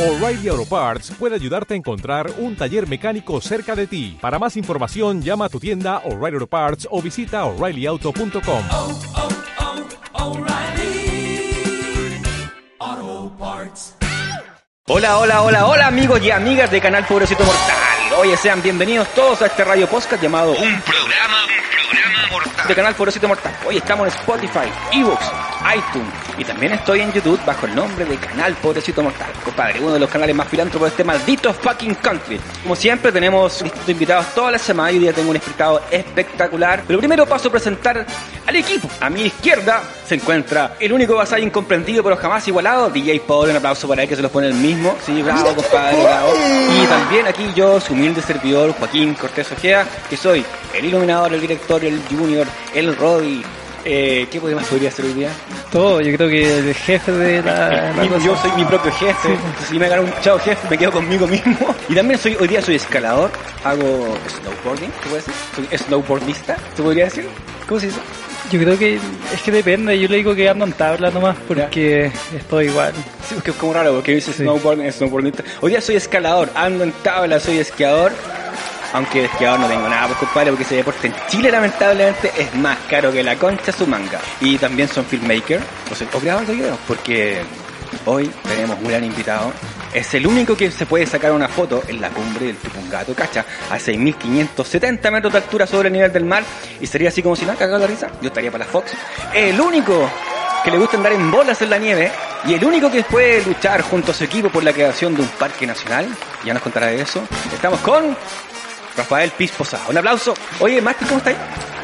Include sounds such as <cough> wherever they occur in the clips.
O'Reilly Auto Parts puede ayudarte a encontrar un taller mecánico cerca de ti. Para más información, llama a tu tienda O'Reilly Auto Parts o visita oreillyauto.com. oh, oh, O'Reilly Auto Parts. Hola, hola, hola, hola amigos y amigas de Canal Pobrecito Mortal. Oye, sean bienvenidos todos a este radio podcast llamado Un programa, un programa mortal. de Canal Pobrecito Mortal. Hoy estamos en Spotify, Evox, iTunes y también estoy en YouTube bajo el nombre de Canal Pobrecito Mortal. Compadre, uno de los canales más filántropos de este maldito fucking country. Como siempre tenemos distintos invitados toda la semana y hoy día tengo un invitado espectacular. Pero primero paso a presentar al equipo. A mi izquierda se encuentra el único vasallo incomprendido pero jamás igualado, DJ Paul. Un aplauso para él que se los pone el mismo. Sí, bravo, <laughs> compadre, bravo. Y también aquí yo, su humilde servidor, Joaquín Cortés Ojea, que soy el iluminador, el director, el junior, el Roddy. Eh, ¿Qué más podría ser hoy día? Todo, yo creo que el jefe de la, la yo soy mi propio jefe. Si me gano un chao jefe, me quedo conmigo mismo. Y también soy hoy día soy escalador, hago snowboarding, ¿se puede decir? Soy snowboardista, ¿se podría decir? ¿Cómo se dice? Yo creo que es que depende, yo le digo que ando en tabla nomás porque estoy igual. Sí, porque es como raro, porque dice Sí. snowboarding, snowboardista. Hoy día soy escalador, ando en tabla, soy esquiador. Aunque de esquiador no tengo nada, pues compadre, porque ese deporte en Chile lamentablemente es más caro que la concha su manga. Y también son filmmaker, o, sea, o creadores de videos, porque hoy tenemos un gran invitado. Es el único que se puede sacar una foto en la cumbre del Tupungato, cacha, a 6.570 metros de altura sobre el nivel del mar. Y sería así como si nada, cagado la risa. Yo estaría para la Fox. El único que le gusta andar en bolas en la nieve y el único que puede luchar junto a su equipo por la creación de un parque nacional. Ya nos contará de eso. Estamos con Rafael Piz Posada. Un aplauso. Oye, Mati, ¿cómo estáis?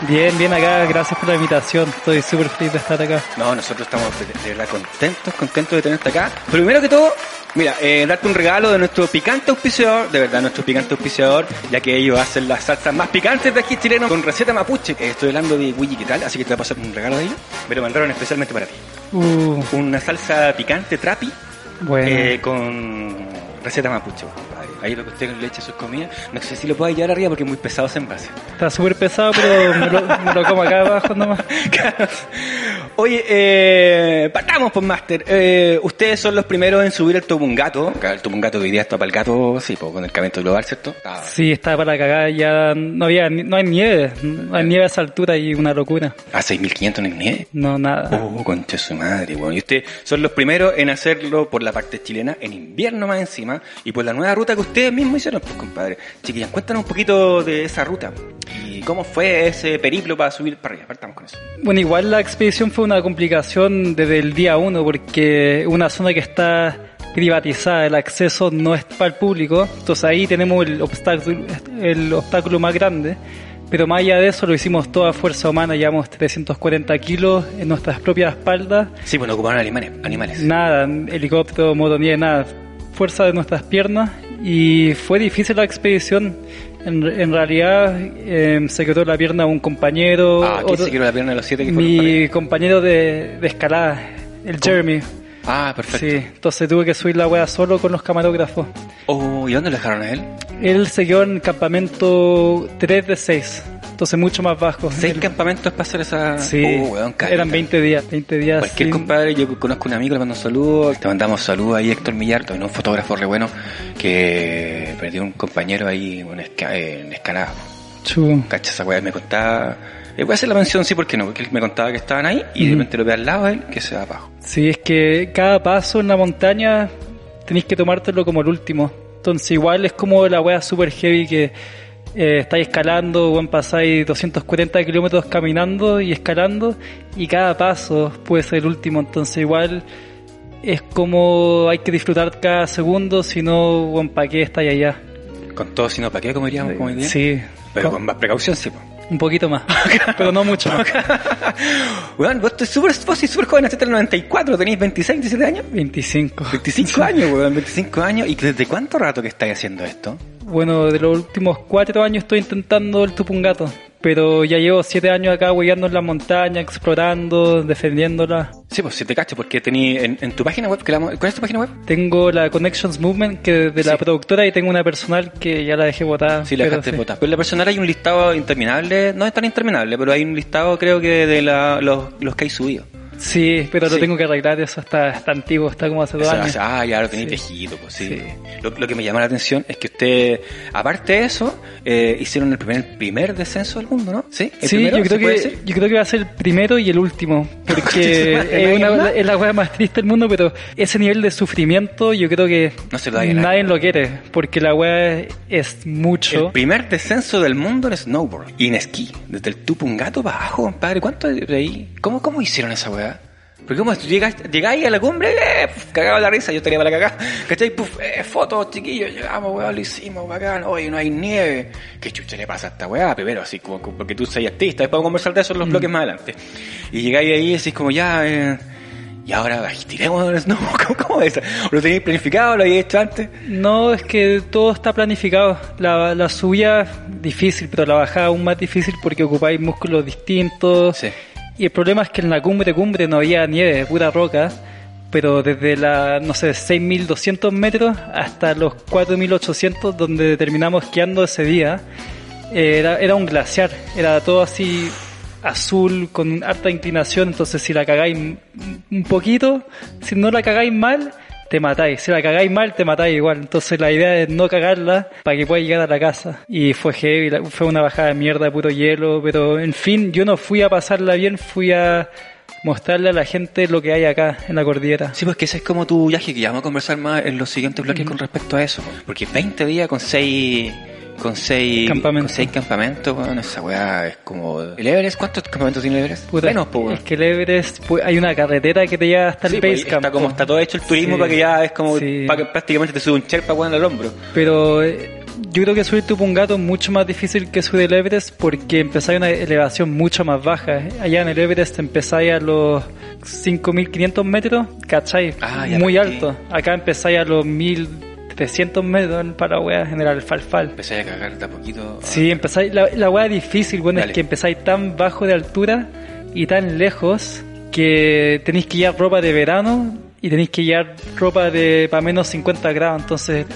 Bien, bien acá, gracias por la invitación, estoy súper feliz de estar acá. No, nosotros estamos de, verdad contentos, contentos de tenerte acá. Pero primero que todo, mira, eh, darte un regalo de nuestro picante auspiciador, de verdad, nuestro picante auspiciador, ya que ellos hacen las salsas más picantes de aquí chilenos con receta mapuche. Eh, estoy hablando de Wiki, ¿qué tal? Así que te voy a pasar un regalo de ellos. Me lo mandaron especialmente para ti. Uh, Una salsa picante trapi bueno, eh, con receta mapuche. Ahí lo que usted le echa sus comidas. No sé si lo puede llevar arriba porque es muy pesado ese envase. está súper pesado, pero me lo, me lo como acá abajo nomás. <laughs> Oye, eh, partamos por Master. Eh, ustedes son los primeros en subir el Topungato. Acá El Topungato que hoy día está para el gato, sí, con el calentamiento global, ¿cierto? Ah, Sí, está para cagar, ya no había, no hay nieve, no hay nieve a esa altura y una locura. a 6.500 en el nieve. No, nada. Oh, concha su madre, bueno. Y ustedes son los primeros en hacerlo por la parte chilena, en invierno más encima, y por la nueva ruta que ustedes mismos hicieron, pues compadre. Chiquillas, cuéntanos un poquito de esa ruta. ¿Y cómo fue ese periplo para subir para arriba? Partamos con eso. Bueno, igual la expedición fue una complicación desde el día uno porque una zona que está privatizada, el acceso no es para el público, entonces ahí tenemos el obstáculo, el obstáculo más grande. Pero más allá de eso lo hicimos toda fuerza humana, llevamos 340 kilos en nuestras propias espaldas, Sí, bueno, ocuparon animales. animales. nada, helicóptero, motonieve, nada, fuerza de nuestras piernas y fue difícil la expedición. En, en realidad eh, se quedó la pierna un compañero, Ah, ¿quién otro- se quiere la pierna de los siete que mi compañero de, de escalada, el Jeremy. Ah, perfecto. Sí, entonces tuve que subir la wea solo con los camarógrafos. Oh, ¿y dónde lo dejaron a él? Él se quedó en el campamento 3 de 6, entonces mucho más bajo. ¿Seis Él- campamentos para hacer esa...? Sí, Oh, weón, eran 20 días, 20 días. Cualquier sin- compadre, yo conozco un amigo, le mando un saludo, te mandamos saludos ahí, Héctor Millar, también un fotógrafo re bueno, que perdió un compañero ahí en, esca- en escalada. Chu. Cacha esa weá, me contaba... eh, voy a hacer la mención, sí, ¿por qué no? Porque él me contaba que estaban ahí y de Ujú. repente lo ve al lado de él que se va abajo. Sí, es que cada paso en la montaña tenéis que tomártelo como el último. Entonces igual es como la wea super heavy que eh, estáis escalando, bueno, pasáis 240 kilómetros caminando y escalando y cada paso puede ser el último. Entonces igual es como hay que disfrutar cada segundo, si no, bueno, ¿para qué estáis allá? Con todo, si no, ¿para qué comeríamos como hoy día? Sí, Pero con- con más precaución, sí, un poquito más, <laughs> pero no mucho. <laughs> Weón, vos estás súper, sois súper joven, en el 94, tenéis 26, 17 años. 25. 25 años, weón, 25 años. ¿Y desde cuánto rato que estáis haciendo esto? Bueno, de los últimos cuatro años estoy intentando el Tupungato, pero ya llevo siete años acá hueando en la montaña, explorando, defendiéndola. Sí, pues si te cacho, porque tení en, en tu página web, que la, ¿cuál es tu página web? Tengo la Connections Movement, que de la Sí. productora, y tengo una personal que ya la dejé botada. Sí, la dejaste sí. botar. Pero en la personal hay un listado interminable, no es tan interminable, pero hay un listado creo que de la, los, los que hay subido. Sí, pero lo Sí. tengo que arreglar, eso está, está antiguo, está como hace dos Eso, años. ah, ya lo tenéis Sí. viejito, pues sí. Sí. Lo, lo que me llama la atención es que usted, aparte de eso, eh, hicieron el primer, el primer descenso del mundo, ¿no? Sí, el Sí, primero, yo creo ¿se puede que yo creo que va a ser el primero y el último, porque <laughs> es, ¿no hay una- es la weá más triste del mundo, pero ese nivel de sufrimiento yo creo que No se lo nadie. nadie lo quiere, porque la weá es mucho. El primer descenso del mundo en snowboard y en esquí, desde el Tupungato para abajo, compadre. ¿Cuánto de ahí? ¿Cómo, cómo hicieron esa weá? Porque como tú llegas, llegáis a la cumbre, eh, puf, cagaba la risa, yo estaría para la cagada, ¿cachai? Puf, eh, fotos, chiquillos, llegamos, weá, lo hicimos, bacán, hoy no hay nieve. ¿Qué chucha le pasa a esta weá? Primero, así como, porque tú soy artista, después vamos a conversar de eso en los bloques más adelante. Y llegáis ahí y decís como ya, eh, y ahora tiremos snow, <laughs> ¿cómo, cómo es? ¿Lo tenéis planificado? ¿Lo habéis hecho antes? No, es que todo está planificado. La, la subida difícil, pero la bajada aún más difícil porque ocupáis músculos distintos. Sí. Y el problema es que en la cumbre cumbre no había nieve, pura roca. Pero desde la, no sé, 6.200 metros hasta los 4.800 donde terminamos esquiando ese día, eh, era, era un glaciar. Era todo así azul, con harta inclinación. Entonces si la cagáis un poquito, si no la cagáis mal, te matáis. Si la cagáis mal, te matáis igual. Entonces la idea es no cagarla para que pueda llegar a la casa. Y fue heavy, fue una bajada de mierda, puro hielo. Pero en fin, yo no fui a pasarla bien, fui a mostrarle a la gente lo que hay acá en la cordillera. Sí, pues que ese es como tu viaje que ya vamos a conversar más en los siguientes bloques con respecto a eso. Porque 20 días con 6 con seis con seis campamentos, bueno, esa weá es como el Everest, ¿cuántos campamentos tiene el Everest? Puta, Menos, weón. es que el Everest, pues, hay una carretera que te lleva hasta el Sí, base camp. está como po. está todo hecho el turismo Sí. para que ya es como Sí. para que prácticamente te sube un cherpa weón al hombro. Pero eh, yo creo que subir Tupungato es mucho más difícil que subir el Everest porque empezáis a una elevación mucho más baja. Allá en el Everest empezáis a los 5.500 metros, ¿cachai? Ah, Muy alto. Acá empezáis a los 1.300 metros en Paraguay, General Falfal. Empecé a cagar de a poquito. Sí, empezáis, la, la weá difícil, bueno, Dale. es que empezáis tan bajo de altura y tan lejos que tenéis que llevar ropa de verano y tenéis que llevar ropa de para menos 50 grados, entonces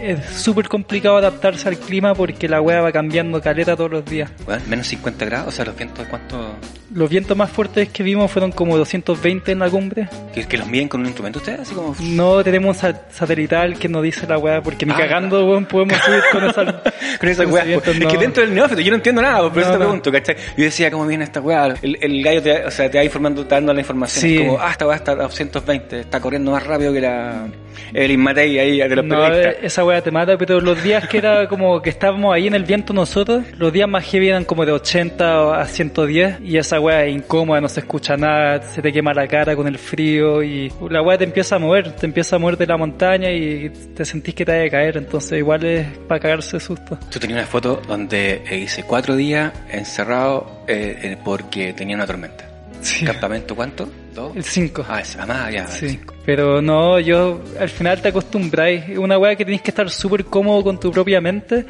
es súper complicado adaptarse al clima porque la weá va cambiando caleta todos los días. Weón, menos 50 grados, o sea, los vientos de cuánto Los vientos más fuertes que vimos fueron como 220 en la cumbre. que, que los miden con un instrumento ustedes, así como No tenemos un sa- satelital que nos dice la weá porque ni Ah. cagando weón, podemos subir con esa <laughs> con esa weá. Es que dentro del neófito yo no entiendo nada, por eso No, te no. pregunto, ¿cachai? Yo decía, ¿cómo viene esta weá? El, el gallo te, o sea, te va informando, te dando la información. Sí. Es como, ah, esta weá está a 220, está corriendo más rápido que la Evelyn Matei ahí de los No, eh, esa weá te mata, pero los días que era como que estábamos ahí en el viento nosotros, los días más heavy eran como de 80 a 110 y esa weá es incómoda, no se escucha nada, se te quema la cara con el frío y la weá te empieza a mover, te empieza a mover de la montaña y te sentís que te vaya a caer, entonces igual es para cagarse de susto. Tú tenías una foto donde hice cuatro días encerrado eh, eh, porque tenía una tormenta. Sí. ¿Campamento cuánto? ¿Dos? El 5. Ah, es, ah, más, ya, el cinco. pero no, yo al final te acostumbráis. Es una weá que tenés que estar súper cómodo con tu propia mente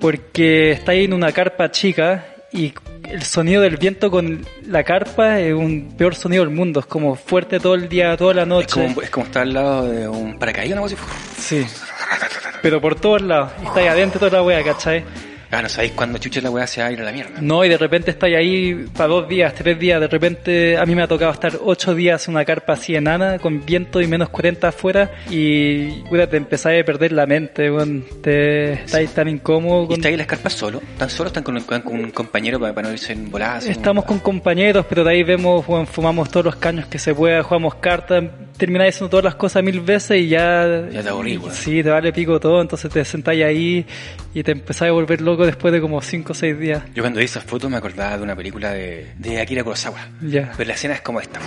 porque estáis en una carpa chica y el sonido del viento con la carpa es un peor sonido del mundo. Es como fuerte todo el día, toda la Es noche. como, es como estar al lado de un paracaídas, así. Sí. Pero por todos lados. Y estáis adentro de toda la weá, ¿cachai? Ah, no sabéis cuándo chucha la weá se va a ir a la mierda. No, y de repente estáis ahí para dos días, tres días. De repente a mí me ha tocado estar ocho días en una carpa así enana, con viento y menos 40 afuera. Y puta, te empezáis a perder la mente, weón. Te estáis tan incómodo. ¿Y con- está ahí en las carpas solo? ¿Tan solo están con, un- con un compañero para, para no irse en voladas? Estamos con compañeros, pero de ahí vemos, weón, fumamos todos los caños que se pueda, jugamos cartas, termináis haciendo todas las cosas mil veces y ya... Ya te aburrí, weón. Sí, te vale pico todo, entonces te sentáis ahí y te empezáis a volver loco después de como cinco o seis días. Yo cuando vi esas fotos me acordaba de una película de, de Akira Kurosawa. Ya. Pero la escena es como esta.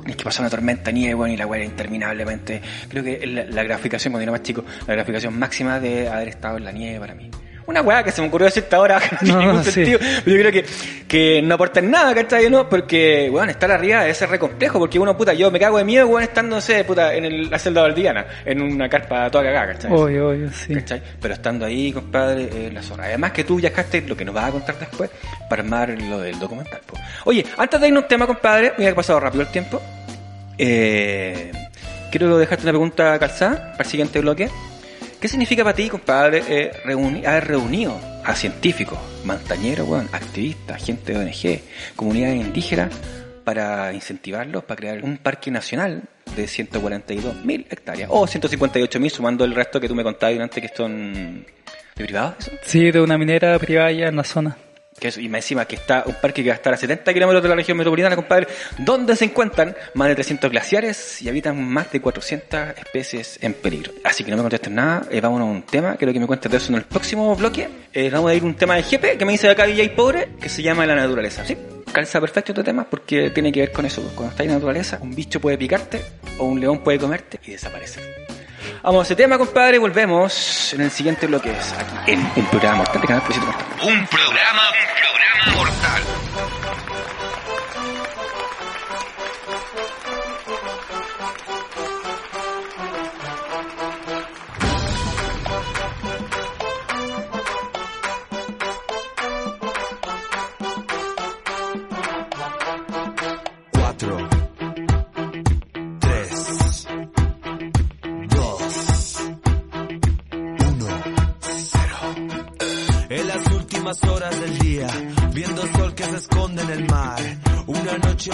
Tienes que pasar una tormenta nieve, y la weá interminablemente. Creo que la, la graficación, cuando era más chico, la graficación máxima de haber estado en la nieve para mí. Una weá que se me ocurrió decirte ahora, <laughs> que no tiene No, ningún sí. sentido. Pero yo creo que, que no aporta en nada, ¿cachai? ¿No? Porque, weón, estar arriba debe ser re complejo, porque uno, puta, yo me cago de miedo, weón, estando, no sé, puta, en el, la celda valdiana, en una carpa toda cagada, ¿cachai? Obvio, obvio, sí. ¿Cachai? Pero estando ahí, compadre, eh, la zorra. Además que tú viajaste, lo que nos vas a contar después, para armar lo del documental. po. Oye, antes de irnos a un tema, compadre, mira que ha pasado rápido el tiempo. Eh, quiero dejarte una pregunta calzada para el siguiente bloque. ¿Qué significa para ti, compadre, eh, reuni- haber reunido a científicos, montañeros, weón, activistas, gente de ONG, comunidades indígenas, para incentivarlos, para crear un parque nacional de 142.000 hectáreas, o 158.000 sumando el resto que tú me contabas antes que son de privados. Sí, de una minera privada allá en la zona. Que es- y más encima que está un parque que va a estar a 70 kilómetros de la región metropolitana, compadre, donde se encuentran más de 300 glaciares y habitan más de 400 especies en peligro. Así que no me contestes nada, eh, vámonos a un tema, creo que me cuentes de eso en el próximo bloque. Eh, vamos a ir a un tema de GP que me dice acá DJ Pobre, que se llama la naturaleza. ¿Sí? Calza perfecto este tema porque tiene que ver con eso. Cuando estás en naturaleza, un bicho puede picarte o un león puede comerte y desaparecer. Vamos a ese tema, compadre, y volvemos en el siguiente bloque. Aquí en un programa mortal de Canal. Un programa, un programa mortal.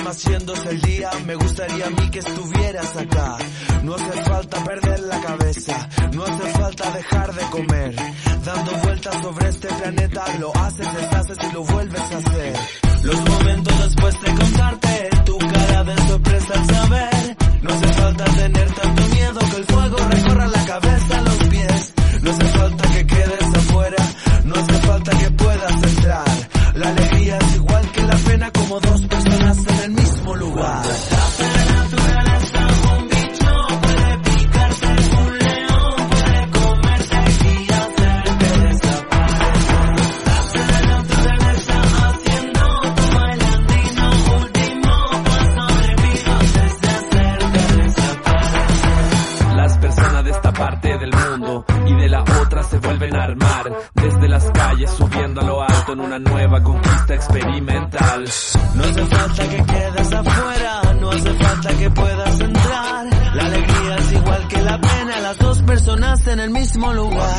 El día, me gustaría a mí que estuvieras acá. No hace falta perder la cabeza, no hace falta dejar de comer. Dando vueltas sobre este planeta, lo haces, deshaces y lo vuelves a hacer. Los momentos después de contarte, tu cara de sorpresa al saber. No hace falta tener tanto miedo que el fuego recorra la cabeza a los pies. No hace falta que una nueva conquista experimental. No hace falta que quedes afuera, no hace falta que puedas entrar. La alegría es igual que la pena, las dos personas en el mismo lugar.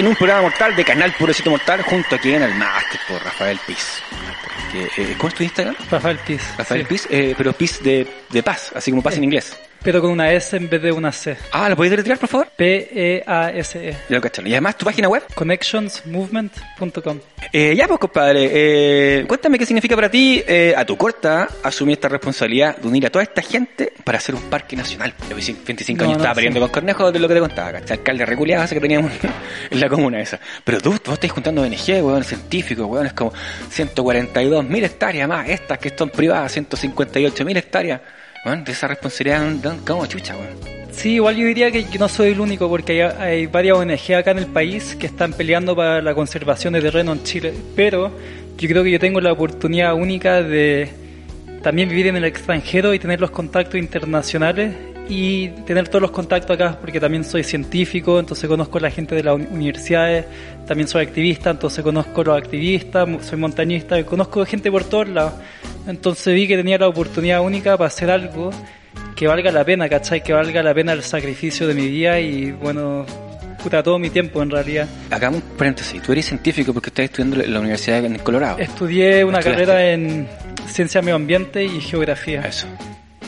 En un programa mortal de Canal Purecito Mortal junto aquí en el Master por Rafael Piz. Eh, ¿Cómo es tu Instagram? Rafael Piz. Rafael sí. Piz, eh, pero Piz de, de paz, así como paz en inglés. Pero con una S en vez de una C. Ah, ¿lo podéis deletrear, por favor? E P-E-A-S-E. Ya lo cacharon. Y además, tu página web. Connectionsmovement.com. Eh, ya pues, compadre, eh, cuéntame qué significa para ti, eh, a tu corta, asumir esta responsabilidad de unir a toda esta gente para hacer un parque nacional. Yo 25 No, años no, estaba sí. peleando con Cornejo de lo que te contaba, ¿cachai? Alcalde reculeado ese que teníamos <laughs> en la comuna esa. Pero tú, tú estás juntando ONG, weón, científicos, weón, es como 142 mil hectáreas más, estas que son privadas, 158 mil hectáreas. Weón, de esa responsabilidad, como chucha, weón. Sí, igual yo diría que yo no soy el único porque hay, hay varias ONG acá en el país que están peleando para la conservación de terreno en Chile, pero yo creo que yo tengo la oportunidad única de también vivir en el extranjero y tener los contactos internacionales y tener todos los contactos acá, porque también soy científico, entonces conozco a la gente de las uni- universidades, también soy activista, entonces conozco a los activistas, soy montañista, conozco gente por todos lados. Entonces vi que tenía la oportunidad única para hacer algo que valga la pena, ¿cachai? Que valga la pena el sacrificio de mi vida y, bueno, puta, todo mi tiempo en realidad. Hagamos un paréntesis. Tú eres científico porque estás estudiando en la universidad en Colorado. Estudié una Estudiaste. carrera en ciencia medio ambiente y geografía. Eso.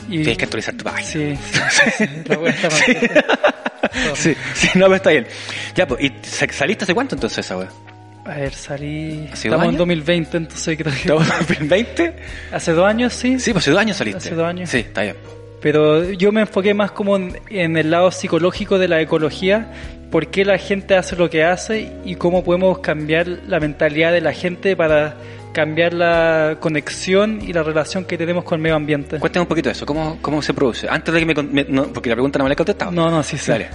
Y, Tienes que actualizar tu página. Sí, <laughs> <laughs> sí, sí, no, pero está bien. Ya, pues, ¿y sa- saliste hace cuánto entonces esa wea? A ver, salí. ¿Hace dos Estamos en años? 2020, entonces creo que. ¿Estamos en 20? Hace dos años, sí. Sí, pues hace dos años saliste. Hace dos años. Sí, está bien. Pero yo me enfoqué más como en, en el lado psicológico de la ecología, por qué la gente hace lo que hace y cómo podemos cambiar la mentalidad de la gente para cambiar la conexión y la relación que tenemos con el medio ambiente. Cuéntame un poquito de eso. ¿Cómo, cómo se produce? Antes de que me, me- no, porque la pregunta no me la he contestado. No, no, sí, sí. Dale.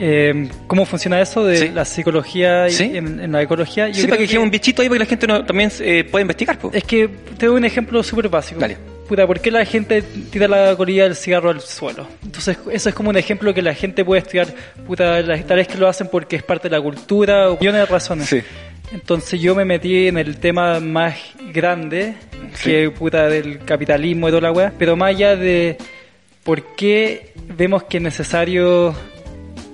Eh, ¿Cómo funciona eso de Sí. la psicología y Sí. en, en la ecología? Yo Sí, para que que- un bichito ahí para que la gente no, también eh, pueda investigar. po. Es que te doy un ejemplo súper básico. Dale. Puta, ¿por qué la gente tira la colilla del cigarro al suelo? Entonces, eso es como un ejemplo que la gente puede estudiar. Puta, tal vez que lo hacen porque es parte de la cultura o millones de razones. Sí. Entonces, yo me metí en el tema más grande, que puta del capitalismo y toda la weá, pero más allá de por qué vemos que es necesario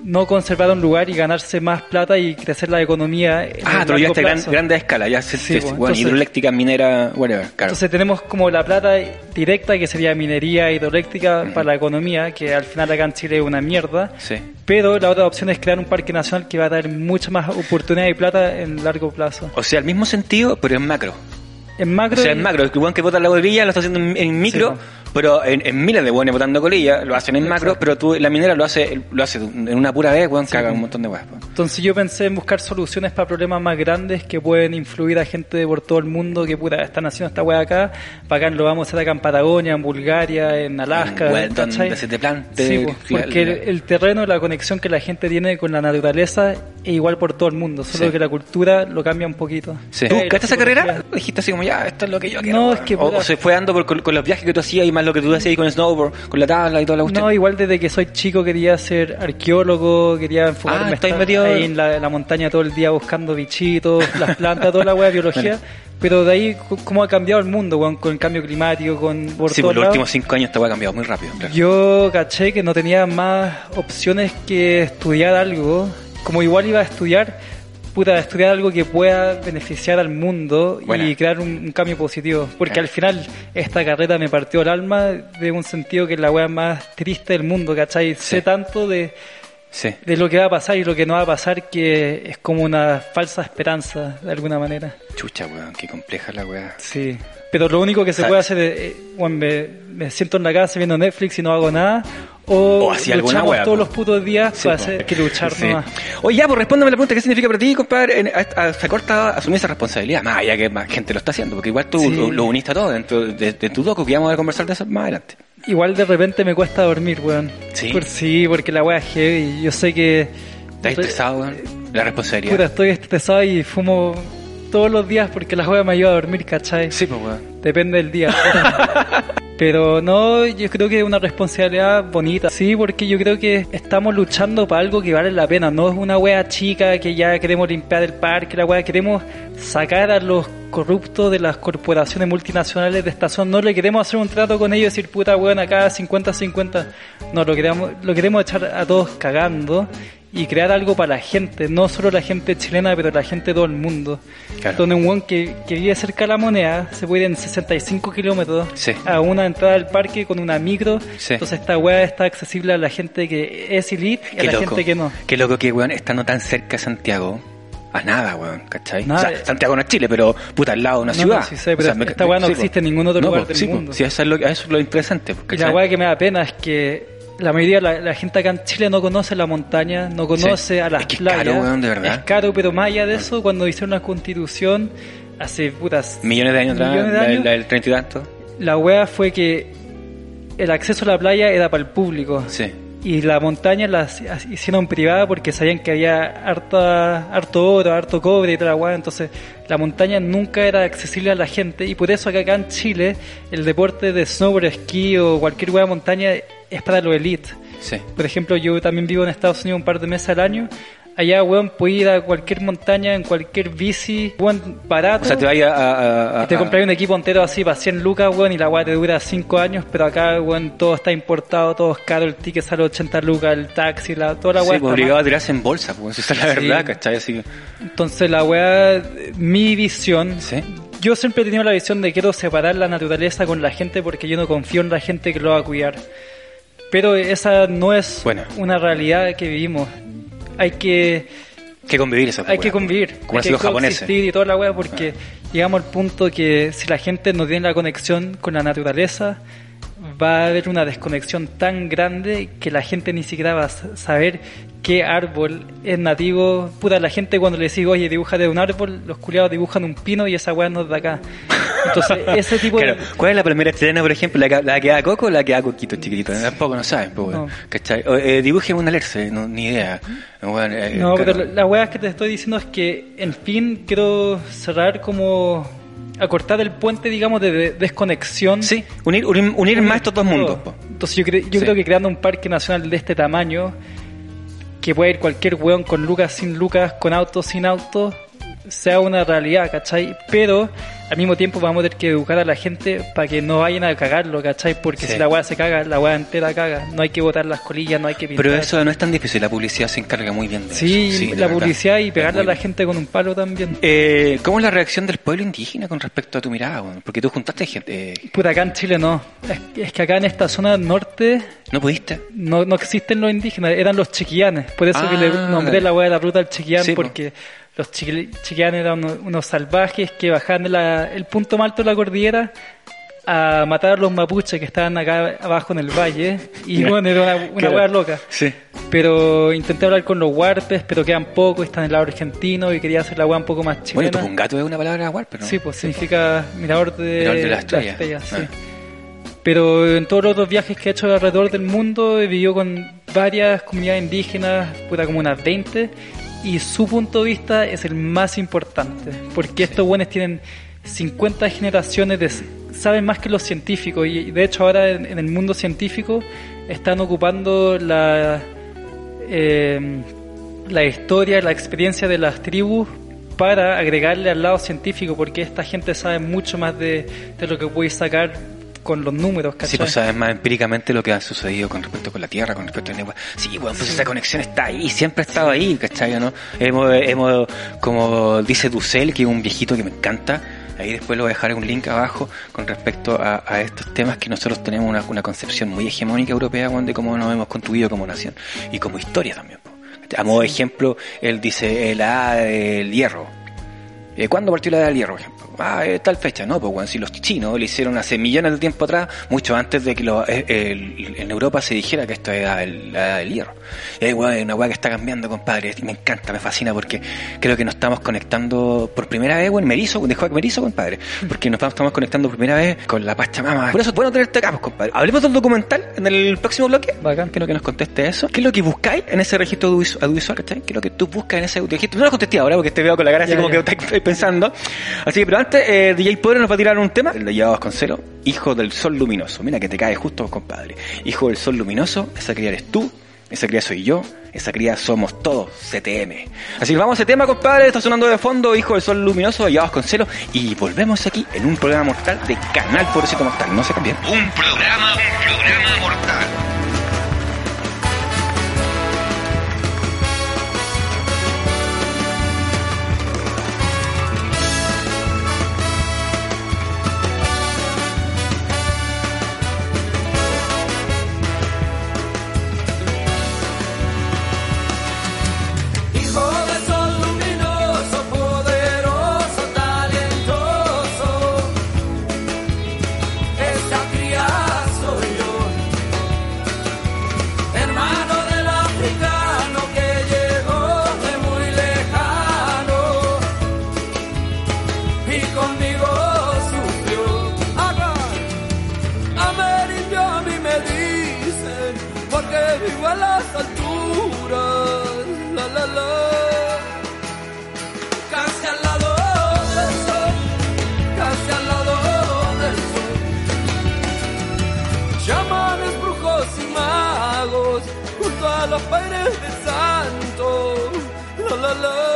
no conservar un lugar y ganarse más plata y crecer la economía. en Ah, te lo llevaste gran, grande escala. Ya se, Sí, se- bueno, entonces- hidroeléctrica, minera, whatever. Claro. Entonces tenemos como la plata directa, que sería minería hidroeléctrica para la economía, que al final acá en Chile es una mierda. sí. Pero la otra opción es crear un parque nacional que va a dar mucha más oportunidad y plata en largo plazo. O sea, el mismo sentido, pero en macro. En O macro, sea, en macro. El que vota la colilla lo está haciendo en, en micro, Sí, pero en, en miles de weones votando colilla lo hacen en macro, pero tú, la minera lo hace lo hace en una pura vez, weón, caga un montón de weas. po. entonces yo pensé en buscar soluciones para problemas más grandes que pueden influir a gente por todo el mundo que puta, están haciendo esta wea acá. Para acá lo vamos a hacer acá en Patagonia, en Bulgaria, en Alaska. En Weldon, ¿cachai? de ese plan, de- Sí, pues, porque la- el, el terreno, la conexión que la gente tiene con la naturaleza es igual por todo el mundo, solo Sí. que la cultura lo cambia un poquito. Sí. Eh, ¿Tú cachaste esa carrera? Dijiste así como, ya, esto es lo que yo quiero. No, es que, o, o se fue dando por, con, con los viajes que tú hacías y más lo que tú hacías con el snowboard, con la tabla y toda la cuestión. No, igual desde que soy chico quería ser arqueólogo, quería enfocarme Ah, metido- ahí en la, en la montaña todo el día buscando bichitos, <laughs> las plantas, toda la wea de biología. Pero de ahí, cómo ha cambiado el mundo, weón, con el cambio climático, con por sí, por los lados. últimos cinco años esta wea ha cambiado muy rápido. claro. Yo caché que no tenía más opciones que estudiar algo. Como igual iba a estudiar, puta, estudiar algo que pueda beneficiar al mundo Buena. y crear un, un cambio positivo. Porque al final esta carrera me partió el alma de un sentido que es la wea más triste del mundo, ¿cachai? Sé tanto de, Sí. de lo que va a pasar y lo que no va a pasar que es como una falsa esperanza, de alguna manera. Chucha, weón, qué compleja la wea. Sí. Pero lo único que se puede hacer es, eh, bueno, me, me siento en la casa viendo Netflix y no hago nada. O, O hacía alguna luchamos wea, todos po. los putos días Sí, para hacer que luchar Sí. nomás. Oye, ya, pues respóndeme la pregunta, ¿qué significa para ti, compadre? En- a- a- se corta asumir esa responsabilidad, más allá que más gente lo está haciendo, porque igual tú Sí. lo, lo uniste a todo dentro de, de tu docu, que vamos a conversar de eso más adelante. Igual de repente me cuesta dormir, weón. ¿Sí? Por, sí, porque la wea es heavy. Yo sé que... ¿Estás estresado, weón? La responsabilidad. Puta, estoy estresado y fumo todos los días porque la wea me ayuda a dormir, ¿cachai? Sí, pues, weón. Depende del día. <laughs> Pero no, yo creo que es una responsabilidad bonita. Sí, porque yo creo que estamos luchando para algo que vale la pena. No es una wea chica que ya queremos limpiar el parque, la wea queremos sacar a los corruptos de las corporaciones multinacionales de esta zona. No le queremos hacer un trato con ellos y decir, puta weón, acá 50-50. No, lo queremos, lo queremos echar a todos cagando y crear algo para la gente, no solo la gente chilena, pero la gente de todo el mundo. Claro. Donde un weón que, que vive cerca de la moneda se puede ir en 65 kilómetros Sí. a una entrada al parque con una micro. Sí. Entonces esta weá está accesible a la gente que es elite y a Qué la loco. gente que no. Qué loco que, weón, estando tan cerca de Santiago, a nada, weón, ¿cachai? Nada. O sea, Santiago no es Chile, pero puta, al lado de una No, ciudad. no, sí sé, pero O sea, esta weá no sí, existe en ningún otro No, lugar po, del sí, po. mundo. Sí, eso es lo, eso es lo interesante, po, Y la weá que me da pena es que la mayoría de la, la gente acá en Chile no conoce la montaña, no conoce Sí. a las Es que es playas. caro, weón, de verdad. Es caro, pero más allá de eso, cuando hicieron la constitución, hace putas Millones de años atrás, de la- años, la del treinta y tanto. la wea fue que el acceso a la playa era para el público. Sí. Y la montaña la hicieron privada porque sabían que había harta, harto oro, harto cobre y toda la entonces la montaña nunca era accesible a la gente y por eso que acá en Chile el deporte de snowboard, esquí o cualquier weá de montaña es para los elite. Sí. Por ejemplo, yo también vivo en Estados Unidos un par de meses al año. Allá, weón, puedes ir a cualquier montaña, en cualquier bici, weón, barato. O sea, te vayas a, a- a- Y te compras un equipo entero así para 100 lucas, weón, y la weá te dura 5 años, pero acá, weón, todo está importado, todo es caro, el ticket sale 80 lucas, el taxi, la, toda la Sí, weá. pues, está obligado a tirarse en bolsa, pues esa es la Sí. verdad, ¿cachai? Así Entonces la weá, mi visión, Sí. yo siempre he tenido la visión de quiero separar la naturaleza con la gente porque yo no confío en la gente que lo va a cuidar. Pero esa no es Bueno. una realidad que vivimos. Hay que que convivir esa hay que convivir, Como hay que japoneses. y toda la weá porque llegamos al punto que si la gente no tiene la conexión con la naturaleza va a haber una desconexión tan grande que la gente ni siquiera va a sa- saber qué árbol es nativo. Puta, la gente cuando le digo, oye, dibújate un árbol, los culiados dibujan un pino y esa weá no es de acá. Entonces, <laughs> ese tipo Claro, de... ¿Cuál es la primera chilena, por ejemplo? ¿La que, la que da coco o la que da coquito chiquitito? Tampoco no saben, pues. No. ¿Cachai? O, eh, dibujen un alerce, no, ni idea. Eh, No, claro. pero la- weá que te estoy diciendo es que, en fin, quiero cerrar como... acortar el puente, digamos, de, de desconexión. Sí, unir, unir, unir más estos dos mundos. po. Entonces yo, cre- yo Sí. creo que creando un parque nacional de este tamaño, que puede ir cualquier weón con lucas, sin lucas, con auto, sin auto, sea una realidad, ¿cachai? Pero al mismo tiempo vamos a tener que educar a la gente para que no vayan a cagarlo, ¿cachai? Porque Sí. si la weá se caga, la weá entera caga. No hay que botar las colillas, no hay que pintar. Pero eso no es tan difícil, la publicidad se encarga muy bien de Sí, eso. de la publicidad y pegarle a la gente con un palo también. Eh, ¿Cómo es la reacción del pueblo indígena con respecto a tu mirada? Porque tú juntaste gente. eh, Puta, acá en Chile no. Es, es que acá en esta zona norte ¿No pudiste? no, no existen los indígenas, eran los chiquillanes. Por eso Ah, que le nombré la weá de la ruta al chiquillán, Sí, po. porque los chiqui- chiquillanes eran unos, unos salvajes que bajaban de la- el punto más alto de la cordillera a matar a los mapuches que estaban acá abajo en el valle. Y bueno, era una, una Claro. weá loca. Sí. Pero intenté hablar con los huarpes, pero quedan pocos, están en el lado argentino y quería hacer la weá un poco más Bueno, chilena. Tupungato es una palabra guar, pero. Sí, pues significa mirador de, Mirador de la la estrella. estrella, sí. Ah. Pero en todos los otros viajes que he hecho alrededor del mundo he vivido con varias comunidades indígenas, puta como unas 20, y su punto de vista es el más importante, porque estos buenos tienen 50 generaciones de... saben más que los científicos, y de hecho ahora en, en el mundo científico están ocupando la... eh, la historia, la experiencia de las tribus para agregarle al lado científico, porque esta gente sabe mucho más de, de lo que puedes sacar con los números, ¿cachai? Sí, pues sabes más empíricamente lo que ha sucedido con respecto con la Tierra, con respecto a la. Sí, bueno, pues esa conexión está ahí, siempre ha estado ahí, ¿cachai? ¿no? Hemos, hemos, como dice Dussel, que es un viejito que me encanta, ahí después lo voy a dejar un link abajo con respecto a, a estos temas que nosotros tenemos una, una concepción muy hegemónica europea weón, de cómo nos hemos construido como nación y como historia también. A modo de ejemplo, él dice la edad del hierro. Eh, ¿Cuándo partió la edad del hierro, por ejemplo? Ah, eh, tal fecha, no, pues bueno, si los chinos lo hicieron hace millones de tiempo atrás, mucho antes de que lo- eh, el- en Europa se dijera que esto era el- la del hierro. Y hay weá, una weá que está cambiando, compadre, y me encanta, me fascina porque creo que nos estamos conectando por primera vez, bueno, me erizo, dejó que me erizo, compadre, porque nos estamos conectando por primera vez con la Pachamama. Por eso es bueno tenerte acá, pues, compadre. Hablemos del documental en el próximo bloque. Bacán, quiero que nos conteste eso. ¿Qué es lo que buscáis en ese registro audiovisual, ¿cachai? ¿Qué es lo que tú buscas en ese registro? No lo contesté ahora porque te veo con la cara así Ya, como ya. que estáis pensando. Así que, pero antes, eh, DJ Poder nos va a tirar un tema. El de Llevado Vasconcelo, Hijo del Sol Luminoso. Mira que te cae justo, compadre. Hijo del Sol Luminoso, esa cría eres tú, esa cría soy yo, esa cría somos todos, CTM. Así que vamos a ese tema, compadre. Está sonando de fondo, Hijo del Sol Luminoso, de Llevado Vasconcelo. Y volvemos aquí en un programa mortal de Canal Pobrecito Mortal. No se cambien. Un programa, un programa mortal. La, la,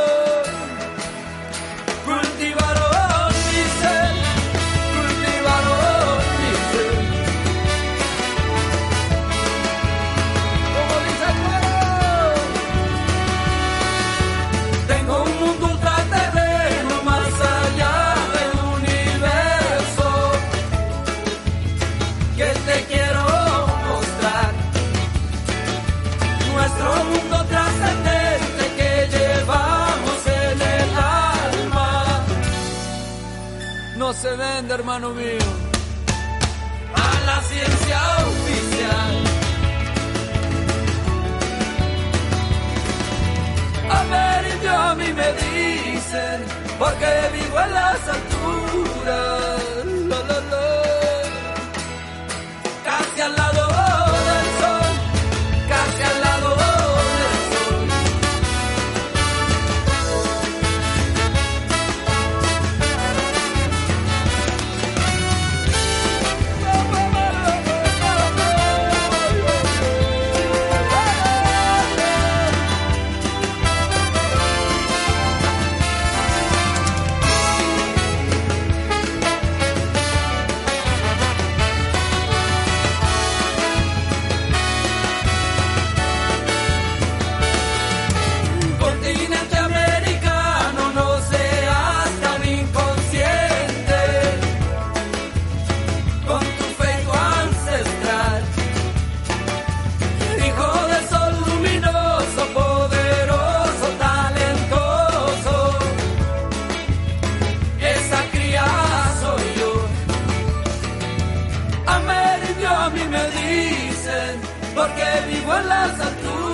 vende, hermano mío, a la ciencia oficial. A ver, yo a mí me dicen, porque vivo en las alturas. A mí me dicen, porque vivo en las alturas.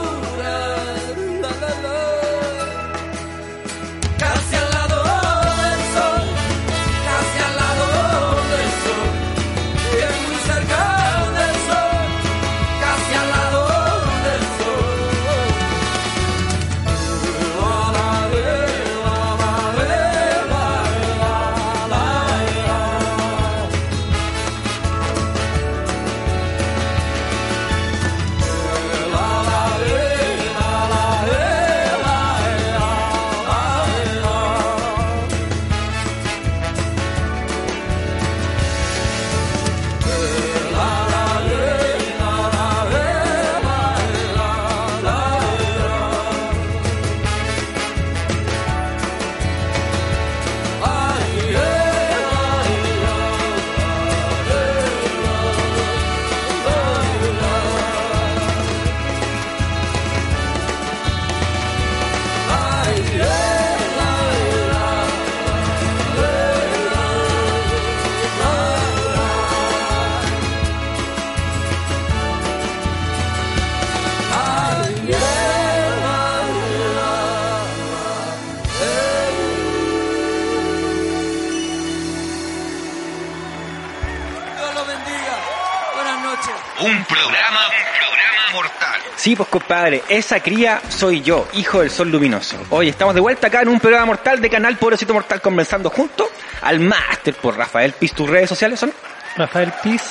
Pues compadre, esa cría soy yo, hijo del sol luminoso. Hoy estamos de vuelta acá en un programa mortal de Canal Pobrecito Mortal conversando junto al máster por Rafael Piz. ¿Tus redes sociales son? Rafael Piz,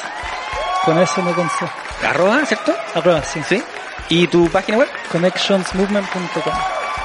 con eso no con C. Arroba, ¿cierto? Arroba, sí. Sí. ¿Y tu página web? Connectionsmovement.com.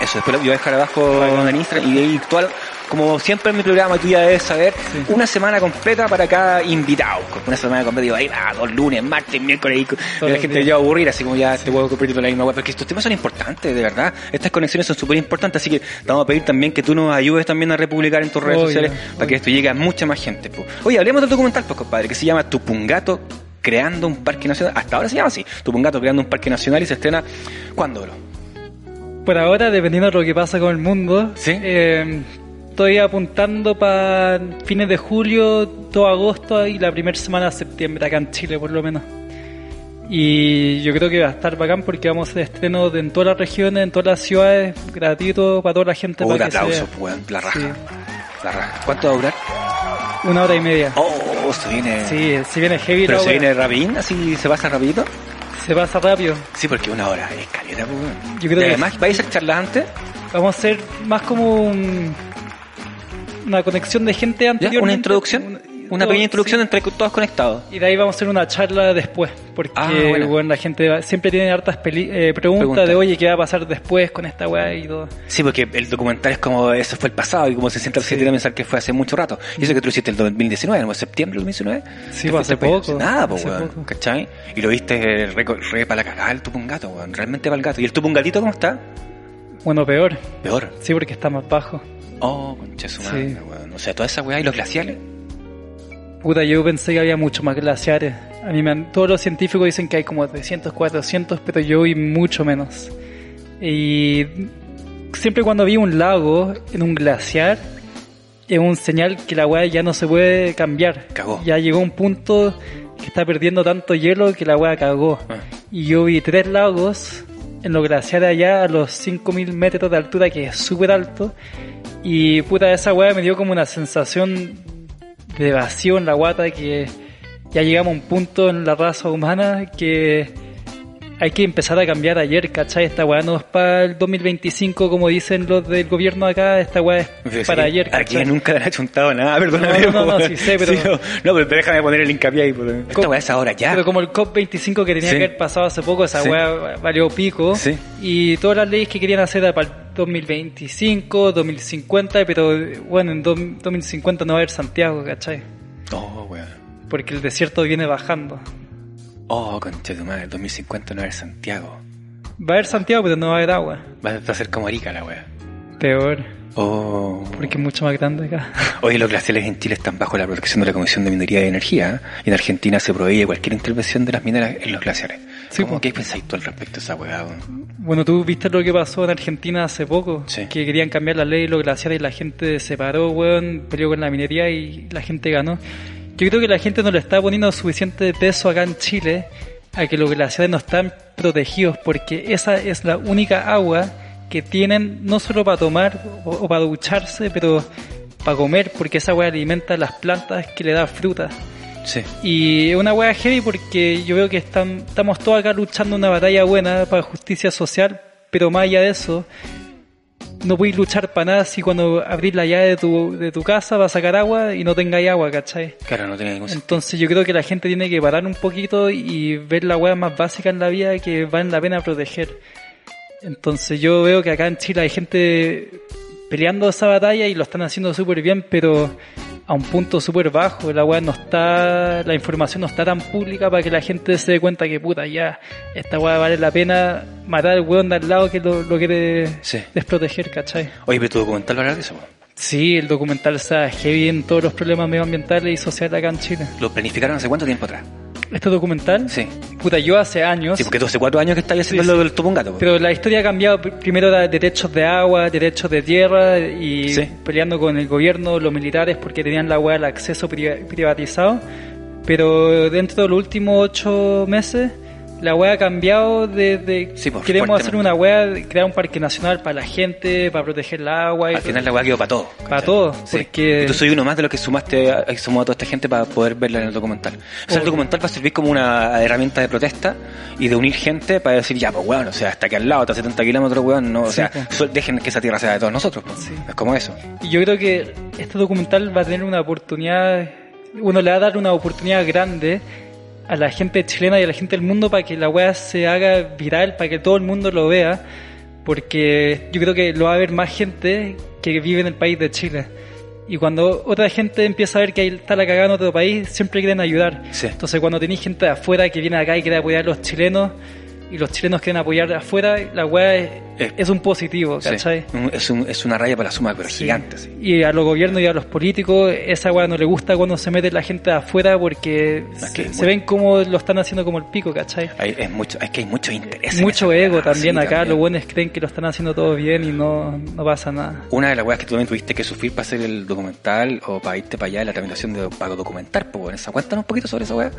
Eso, después lo voy a dejar abajo en Instagram y de virtual. Como siempre en mi programa, tú ya debes saber, Sí. una semana completa para cada invitado. Una semana completa, digo, ahí va, dos lunes, martes, miércoles, y, la gente ya va a aburrir, así como ya te puedo compartir la misma web. Porque estos temas son importantes, de verdad. Estas conexiones son súper importantes, así que te vamos a pedir también que tú nos ayudes también a republicar en tus redes Obvio, sociales para que esto llegue a mucha más gente. po. Oye, hablemos del documental, pues, compadre, que se llama Tupungato creando un parque nacional. Hasta ahora se llama así, Tupungato creando un parque nacional y se estrena, ¿cuándo, bro? Por ahora, dependiendo de lo que pasa con el mundo, Sí. eh, estoy apuntando para fines de julio, todo agosto y la primera semana de septiembre, acá en Chile por lo menos. Y yo creo que va a estar bacán porque vamos a hacer estrenos en todas las regiones, en todas las ciudades, gratuito para toda la gente. Oh, para de que se aplauso, pues, la raja. Sí. La raja. ¿Cuánto va a durar? Una hora y media. Oh, se viene. Sí, si viene heavy Pero se viene rapidín, así se pasa rapidito. Se pasa rápido. Sí, porque una hora es caleta, pues. Yo creo y que- además, ¿vais a hacer charlas antes? Vamos a hacer más como un- una conexión de gente anterior. ¿Una introducción? Una pequeña introducción entre todos conectados. Y de ahí vamos a hacer una charla después, porque Ah, bueno. bueno, la gente va- siempre tiene hartas peli- eh, preguntas de, oye, ¿qué va a pasar después con esta weá y todo? Sí, porque el documental es como eso fue el pasado y como se siente el siete de pensar que fue hace mucho rato. Y eso que tú lo hiciste el 2019, ¿no? ¿En septiembre del 2019? Sí, pues, hace poco, Nada, hace weón. poco. ¿Cachai? Y lo viste re, re para la cagada el tupungato, weón. Realmente para el gato. ¿Y el tupungatito cómo está? Bueno, peor, Peor. sí, porque está más bajo. Oh, concha su madre, Sí. weón. O sea, toda esa weá y los glaciales. Puta, yo pensé que había mucho más glaciares. A mí me han- todos los científicos dicen que hay como 300, 400, pero yo vi mucho menos. Y siempre cuando vi un lago en un glaciar, es un señal que la weá ya no se puede cambiar. Cagó. Ya llegó un punto que está perdiendo tanto hielo que la weá cagó. Ah. Y yo vi tres lagos en los glaciares allá a los 5000 metros de altura, que es súper alto. Y puta, esa weá me dio como una sensación de vacío en la guata que ya llegamos a un punto en la raza humana que hay que empezar a cambiar ayer, ¿cachai? Esta weá no es para el 2025 como dicen los del gobierno acá, esta weá es Sí, para ayer, Aquí ¿cachai? nunca le han chuntado nada, perdóname. No, no, no, weón. sí sé, pero- <laughs> no, no, pero déjame poner el hincapié ahí. por- Esta Co- weá es ahora ya. Pero como el COP25 que tenía Sí. que haber pasado hace poco, esa weá valió pico. Sí. Y todas las leyes que querían hacer para el 2025, 2050, pero bueno, en dos- 2050 no va a haber Santiago, ¿cachai? Oh, weón. Porque el desierto viene bajando. Oh, concha de tu madre, el 2050 no era Santiago. Va a haber Santiago, pero no va a haber agua. Va a ser como Arica la weá. Peor, Oh. porque es mucho más grande acá. <laughs> Hoy los glaciales en Chile están bajo la protección de la Comisión de Minería y Energía ¿eh? y en Argentina se prohíbe cualquier intervención de las mineras en los glaciares. Sí, ¿Cómo qué pensáis tú al respecto de esa weá? Bueno, tú viste lo que pasó en Argentina hace poco, Sí. que querían cambiar la ley de los glaciares y la gente se paró, weón, peleó con la minería y la gente ganó. Yo creo que la gente no le está poniendo suficiente peso acá en Chile a que los glaciares no están protegidos, porque esa es la única agua que tienen no solo para tomar o, o para ducharse, pero para comer, porque esa agua alimenta las plantas que le da fruta. Sí. Y es una wea heavy porque yo veo que están, estamos todos acá luchando una batalla buena para justicia social, pero más allá de eso, no podéis luchar para nada si cuando abrís la llave de tu, de tu casa vas a sacar agua y no tengáis agua, ¿cachai? Claro, no tiene ningún sentido. Entonces yo creo que la gente tiene que parar un poquito y ver la wea más básica en la vida que valen la pena proteger. Entonces yo veo que acá en Chile hay gente peleando esa batalla y lo están haciendo súper bien, pero a un punto súper bajo. La weá no está, la información no está tan pública para que la gente se dé cuenta que puta ya, esta weá vale la pena matar al weón de al lado que lo, lo quiere Sí. desproteger, ¿cachai? Oye, pero tu documental va a de eso. Sí, el documental está heavy en todos los problemas medioambientales y sociales acá en Chile. ¿Lo planificaron hace cuánto tiempo atrás? Este documental, Sí. puta, yo hace años, Sí, porque tú hace cuatro años que estás haciendo Sí, lo del tupungato. po. pero la historia ha cambiado. Pr- Primero era derechos de agua, derechos de tierra y Sí. peleando con el gobierno, los militares, porque tenían la weá, el acceso pri- privatizado. Pero dentro de los últimos ocho meses, la weá ha cambiado de... de- Sí, pues, queremos hacer una de crear un parque nacional para la gente, para proteger el agua. y Al final la weá quedó para todo. Para todo, Sí. porque- tú soy uno más de los que sumaste, a, sumó a toda esta gente para poder verla en el documental. O sea, el documental va a servir como una herramienta de protesta y de unir gente para decir, ya, pues weón, o sea, hasta aquí al lado, hasta 70 kilómetros, weón, no, o Sí, sea, pues. dejen que esa tierra sea de todos nosotros, pues. Es como eso. Y yo creo que este documental va a tener una oportunidad, uno le va a dar una oportunidad grande a la gente chilena y a la gente del mundo para que la weá se haga viral, para que todo el mundo lo vea, porque yo creo que lo va a ver más gente que vive en el país de Chile. Y cuando otra gente empieza a ver que ahí está la cagada en otro país, siempre quieren ayudar. Sí. Entonces cuando tenéis gente de afuera que viene acá y quiere apoyar a los chilenos, y los chilenos quieren apoyar de afuera, la weá es, Eh, es un positivo. ¿cachai? Es, un- es una raya para la suma, pero Sí. gigante, sí. Y a los gobiernos y a los políticos, esa weá no le gusta cuando se mete la gente de afuera porque Es se, que es se muy- ven como lo están haciendo como el pico, ¿cachai? Hay, es, mucho, es que hay mucho interés. Mucho ego weá, también acá, también. los buenos creen que lo están haciendo todo bien y no, no pasa nada. Una de las weas que tú también tuviste que sufrir para hacer el documental o para irte para allá es la tramitación de, para documentar, pues bueno, cuéntanos un poquito sobre esa wea.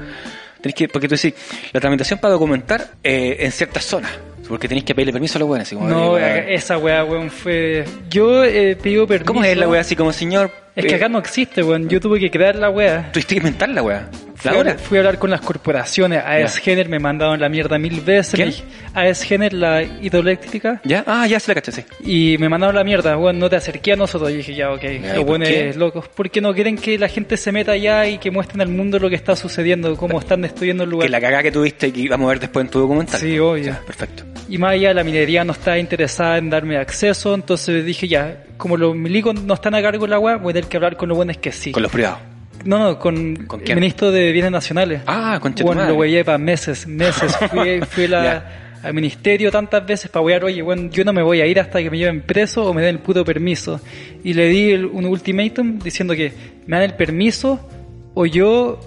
Porque tú decís, la tramitación para documentar eh, en ciertas zonas, porque tenéis que pedirle permiso a los como, No, eh, weón, esa weá, weón, fue... Yo eh, pido permiso... ¿Cómo es la wea así como señor? Es que eh, acá no existe, weón. Yo tuve que crear la weá. Tuviste que inventar la wea. Fui, ¿La a, hora? fui a hablar con las corporaciones. AES Gener me mandaron la mierda mil veces. ¿Quién? Me dije- AES Gener, la hidroeléctrica. ¿Ya? Ah, ya se la caché, sí. Y me mandaron la mierda, bueno, no te acerqué a nosotros. Y dije, ya, ok, ¿y los qué? locos. Porque no quieren que la gente se meta allá y que muestren al mundo lo que está sucediendo, cómo están destruyendo el lugar. Que la cagada que tuviste y que vamos a ver después en tu documental. Sí, obvio. Perfecto. Y más allá, la minería no está interesada en darme acceso, entonces dije ya, como los milicos no están a cargo de la web, voy a tener que hablar con los buenos que sí. Con los privados. No, no, con, ¿Con el ministro de Bienes Nacionales. Ah, concha tu Bueno, lo huellé para meses, meses. <laughs> Fui, fui la- al ministerio tantas veces para huear, oye, bueno, yo no me voy a ir hasta que me lleven preso o me den el puto permiso. Y le di el- un ultimátum diciendo que me dan el permiso o yo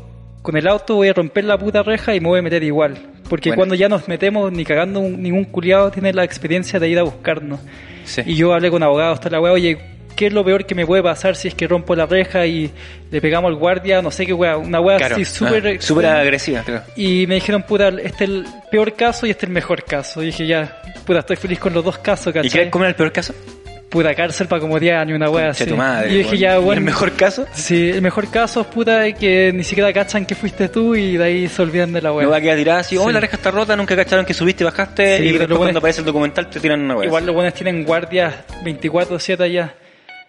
con el auto voy a romper la puta reja y me voy a meter igual. Porque Bueno. cuando ya nos metemos, ni cagando un- ningún culiado tiene la experiencia de ir a buscarnos. Sí. Y yo hablé con abogados, hasta la weá, oye, ¿qué es lo peor que me puede pasar si es que rompo la reja y le pegamos al guardia? No sé qué weá, una weá Claro. así súper... Ah, súper agresiva, claro. Y me dijeron, puta, este es el peor caso y este es el mejor caso. Y dije, ya, puta, estoy feliz con los dos casos, ¿Y ¿cachai? crees cómo era el peor caso? Puta, cárcel para como 10 años, una wea así. tu madre. y dije, ya, ¿Y bueno... el mejor caso? Sí, el mejor caso es puta de que ni siquiera cachan que fuiste tú y de ahí se olvidan de la wea. No va a quedar tirada así, oh, Sí. la reja está rota, nunca cacharon que subiste y bajaste, Sí, y después cuando es- aparece el documental te tiran una wea. Igual los buenos tienen guardias 24-7 allá.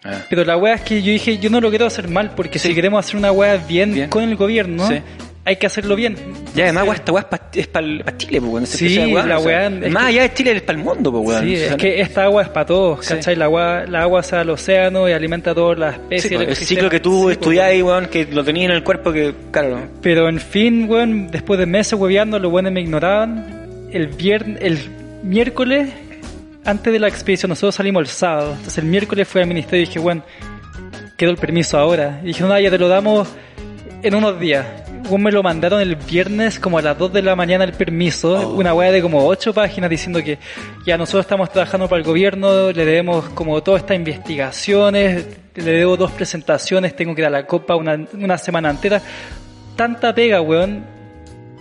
Ah. Pero la wea es que yo dije, yo no lo quiero hacer mal, porque Sí. si queremos hacer una wea bien, Bien. con el gobierno, Sí. Hay que hacerlo bien. Ya, además, Sí. esta weá es para Chile, pues, weón. Sí, precio de weá, la o sea, Más allá de Chile es para el mundo, pues, weón. Sí, es que esta agua es para todos, Sí. ¿cachai? La agua, la agua se va al océano y alimenta a todas las especies. el ciclo que tú ahí, weón, que lo tenías en el cuerpo, que, claro, Pero en fin, weón, después de meses hueveando, los buenos me ignoraban. El viernes, el miércoles, antes de la expedición, nosotros salimos el sábado. Entonces el miércoles fui al ministerio y dije, bueno, quedó el permiso ahora. Y dije, no, ya te lo damos en unos días. Me lo mandaron el viernes como a las 2 de la mañana el permiso, Oh. una weá de como 8 páginas diciendo que ya nosotros estamos trabajando para el gobierno, le debemos como todas estas investigaciones, le debo dos presentaciones, tengo que dar la copa una, una semana entera. Tanta pega, weón,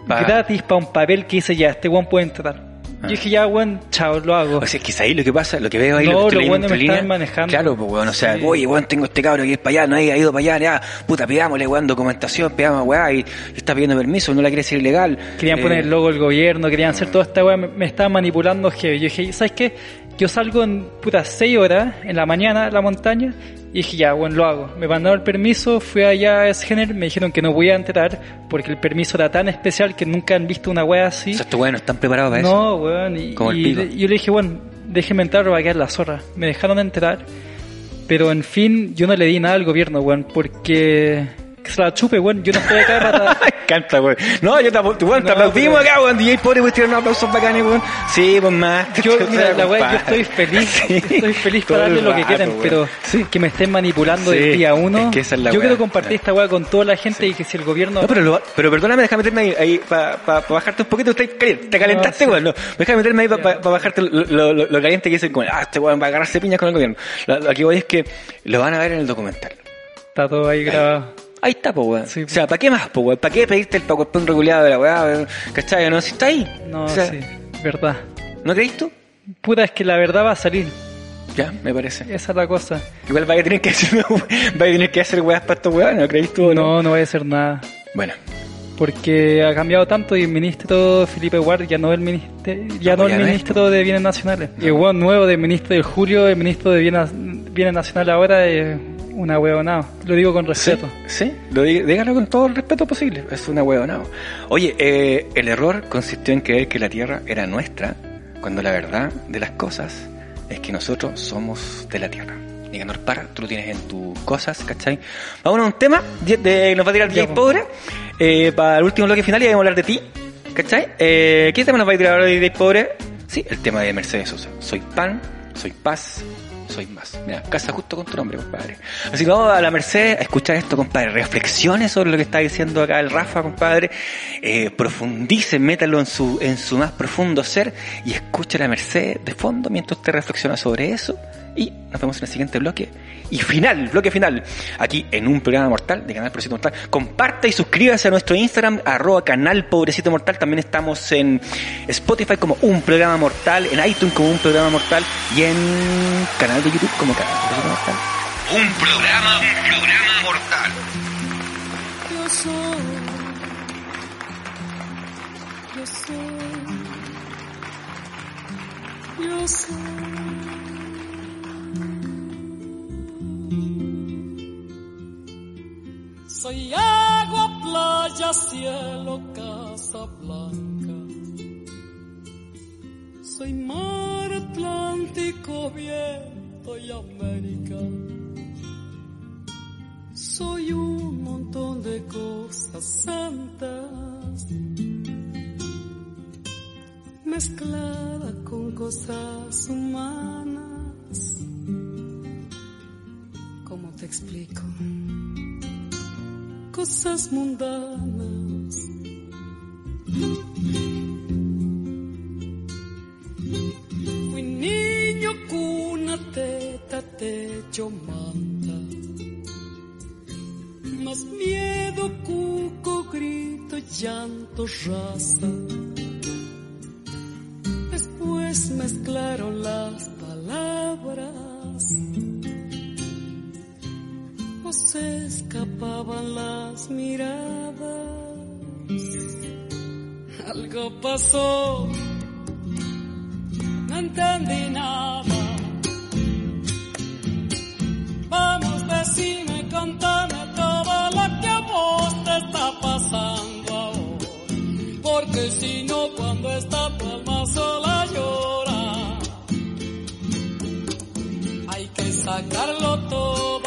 Pa- gratis para un papel que dice ya, este weón puede entrar. Ah. Yo dije ya, weón, chao, lo hago. O sea, es que es ahí lo que pasa, lo que veo ahí, No, lo que estoy lo leyendo bueno entre me están manejando. Claro, pues, weón, o sea, Sí. oye, weón, tengo este cabro que es para allá, no ha ido para allá, ya, puta, pidámosle, weón, documentación, pidamos, weón, y está pidiendo permiso, no la quiere ser ilegal. Querían Eh, poner el logo del gobierno, querían hacer toda esta weá, me, me estaban manipulando heavy. Yo dije, ¿sabes qué? Yo salgo en putas 6 horas en la mañana a la montaña y dije, ya, bueno, lo hago. Me mandaron el permiso, fui allá a Sgener, me dijeron que no voy a entrar porque el permiso era tan especial que nunca han visto una weá así. O sea, estos weones no están preparados para eso. No, weón. Y, Como el y pico. le- yo le dije, bueno, déjeme entrar o va a quedar la zorra. Me dejaron entrar, pero en fin, yo no le di nada al gobierno, weón, porque que se la chupe, weón. Yo no estoy acá para. <laughs> Me encanta, weón. No, yo te, apl- weón, te No, aplaudimos pero- acá, weón. DJ Pobre, weón, tirar unos aplausos bacanes, weón. Sí, pues más. Yo, mira, la weá, yo estoy feliz, <laughs> Sí. estoy feliz para darle el lo que quieran, weón. pero Sí. que me estén manipulando Sí, del día uno. es que esa es la yo quiero compartir esta weá con toda la gente y que si el gobierno. No, pero, lo- pero perdóname, déjame meterme ahí, ahí para bajarte un poquito. Te, caliente, te calentaste, No, weón. No, déjame meterme ahí para bajarte lo, lo- lo- lo caliente que dicen, como, ah, este weón va a agarrarse piñas con el gobierno. Lo, lo que voy es que lo van a ver en el documental. Está todo ahí grabado. Ahí está, po, weón. Sí. O sea, ¿para qué más, po, weón? ¿Para qué pedirte el PowerPoint regulado de la weá? ¿Cachai? No, si está ahí. No, o sea, sí, verdad. ¿No creís tú? Puta, es que la verdad va a salir. Ya, me parece. Esa es la cosa. Igual vaya a tener que hacer, <laughs> vaya a tener que hacer weas para estos weones, ¿no creís tú no? No, no voy a hacer nada. Bueno, Porque ha cambiado tanto y el ministro Felipe Ward ya no es el ministro, ya no ya el no ministro de Bienes Nacionales. Y el weón nuevo del ministro de Julio, el ministro de Bienes, Bienes Nacionales ahora es una huevonada. Lo digo con respeto. Sí, lo di- dígalo con todo el respeto posible. Es una huevonao. Oye, eh, el error consistió en creer que la Tierra era nuestra, cuando la verdad de las cosas es que nosotros somos de la Tierra. Nicanor para, tú lo tienes en tus cosas, ¿cachai? Vamos a un tema, de, de- nos va a tirar DJ po. Pobre, eh, para el último bloque final y vamos a hablar de ti, ¿cachai? Eh, ¿Qué tema nos va a tirar ahora DJ Pobre? Sí, el tema de Mercedes Sosa. Soy pan, soy paz, más. Mira, casa justo con tu nombre, compadre. Así que vamos a la Mercedes a escuchar esto, compadre. Reflexiones sobre lo que está diciendo acá el Rafa, compadre. Eh, profundice, métalo en su, en su más profundo ser y escucha la Mercedes de fondo mientras usted reflexiona sobre eso. Y nos vemos en el siguiente bloque. Y final, bloque final. Aquí en un programa mortal de Canal Pobrecito Mortal. Comparta y suscríbase a nuestro Instagram, arroba Canal Pobrecito Mortal. También estamos en Spotify como un programa mortal, en iTunes como un programa mortal y en canal de YouTube como Canal Pobrecito Mortal. Un programa, un programa mortal. Yo soy, yo soy, yo soy. Agua, playa, cielo, casa blanca. Soy mar Atlántico, viento y América. Soy un montón de cosas santas mezclada con cosas humanas. ¿Cómo te explico? Cosas mundanas. Fui niño, cuna, teta, techo, manta. Más miedo, cuco, grito, llanto, raza. Después mezclaron las palabras. O se escapaban las miradas. Algo pasó. No entendí nada. Vamos, decime, contame todo lo que a vos te está pasando ahora. Porque si no, cuando esta palma sola llora, hay que sacarlo todo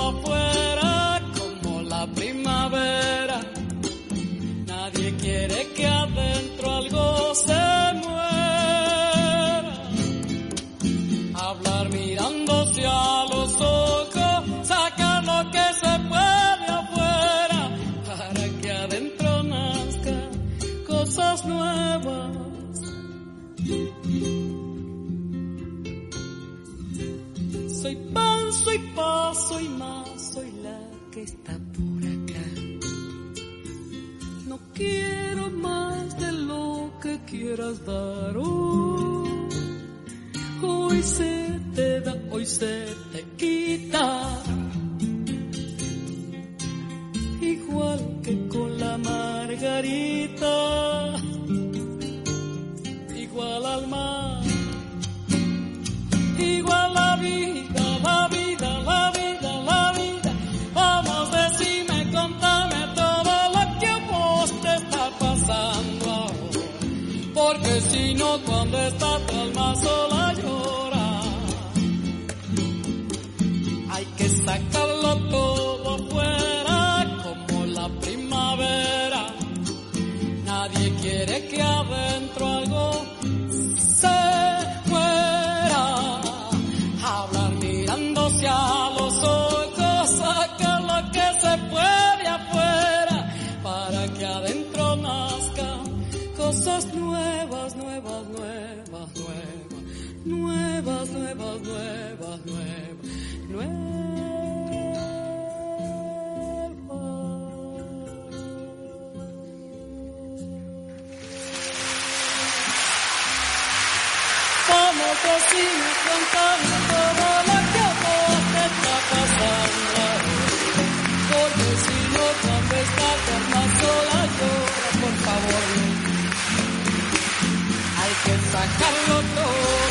que sacarlo todo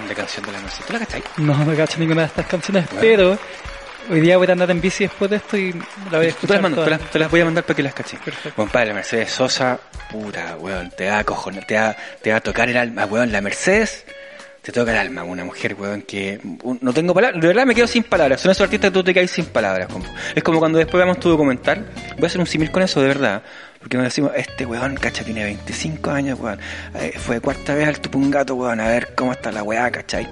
grande canción de la noche. ¿Tú la cachai? No me cacho ninguna de estas canciones, pero hoy día voy a andar en bici después de esto y la voy a te escuchar. las, mando, toda. te, las, te las voy a mandar para que las caché. Perfecto. Compadre, Mercedes Sosa, puta, weón, te va a cojonar, te va, te va a tocar el alma, weón. La Mercedes te toca el alma, una mujer, weón, que un- no tengo palabras, de verdad me quedo sin palabras. Son esos artistas que tú te caes sin palabras. como- Es como cuando después veamos tu documental, voy a hacer un símil con eso, de verdad. Porque nos decimos, este weón, cacha, tiene 25 años, weón. Eh, fue cuarta vez al Tupungato, weón, a ver cómo está la weá, cachai.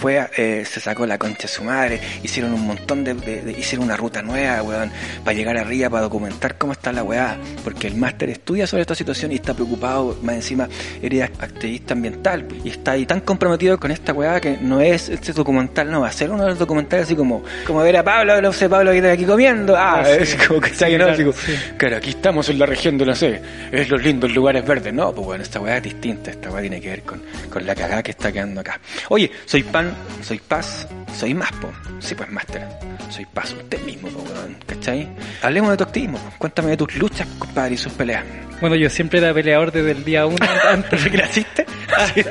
Fue, eh, se sacó la concha de su madre, hicieron un montón de, de- de- hicieron una ruta nueva, weón, para llegar arriba, para documentar cómo está la weá. Porque el máster estudia sobre esta situación y está preocupado, más encima, eres activista ambiental. Y está ahí tan comprometido con esta weá que no es este documental, no va a ser uno de los documentales así como, como ver a Pablo, no sé, Pablo que está aquí comiendo. Ah, Ah, sí. es <laughs> como que Sí, ¿no? claro, como, sí. Claro, aquí estamos en la región de, no sé, es los lindos lugares verdes. No, pues bueno, esta weá es distinta. Esta weá tiene que ver con, con la cagada que está quedando acá. Oye, soy pan, soy paz, soy más, po. Sí, pues, máster. Soy paz, usted mismo, po, weón. ¿Cachai? Hablemos de tu activismo. po. Cuéntame de tus luchas, compadre, y sus peleas. Bueno, yo siempre era peleador desde el día uno, <laughs> antes, ¿Desde que naciste?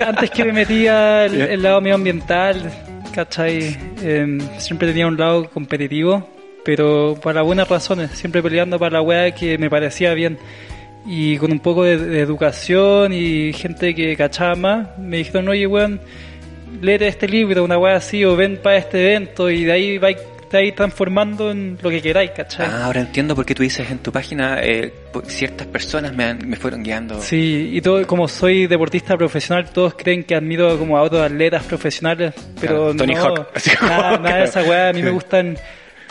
antes que me metía el, el lado medioambiental, ¿cachai? Em, siempre tenía un lado competitivo, pero para buenas razones, siempre peleando para la weá que me parecía bien. Y con un poco de, de educación y gente que cachaba más, me dijeron, oye, weón, léete este libro, una weá así, o ven para este evento, y de ahí vais vais transformando en lo que queráis, ¿cachai? Ah, ahora entiendo por qué tú dices en tu página eh, ciertas personas me, han- me fueron guiando. Sí, y todo, como soy deportista profesional, todos creen que admiro como a otros atletas profesionales, pero Claro, Tony no, Hawk, así como- nada, nada de <laughs> esa weá, a mí me Sí. gustan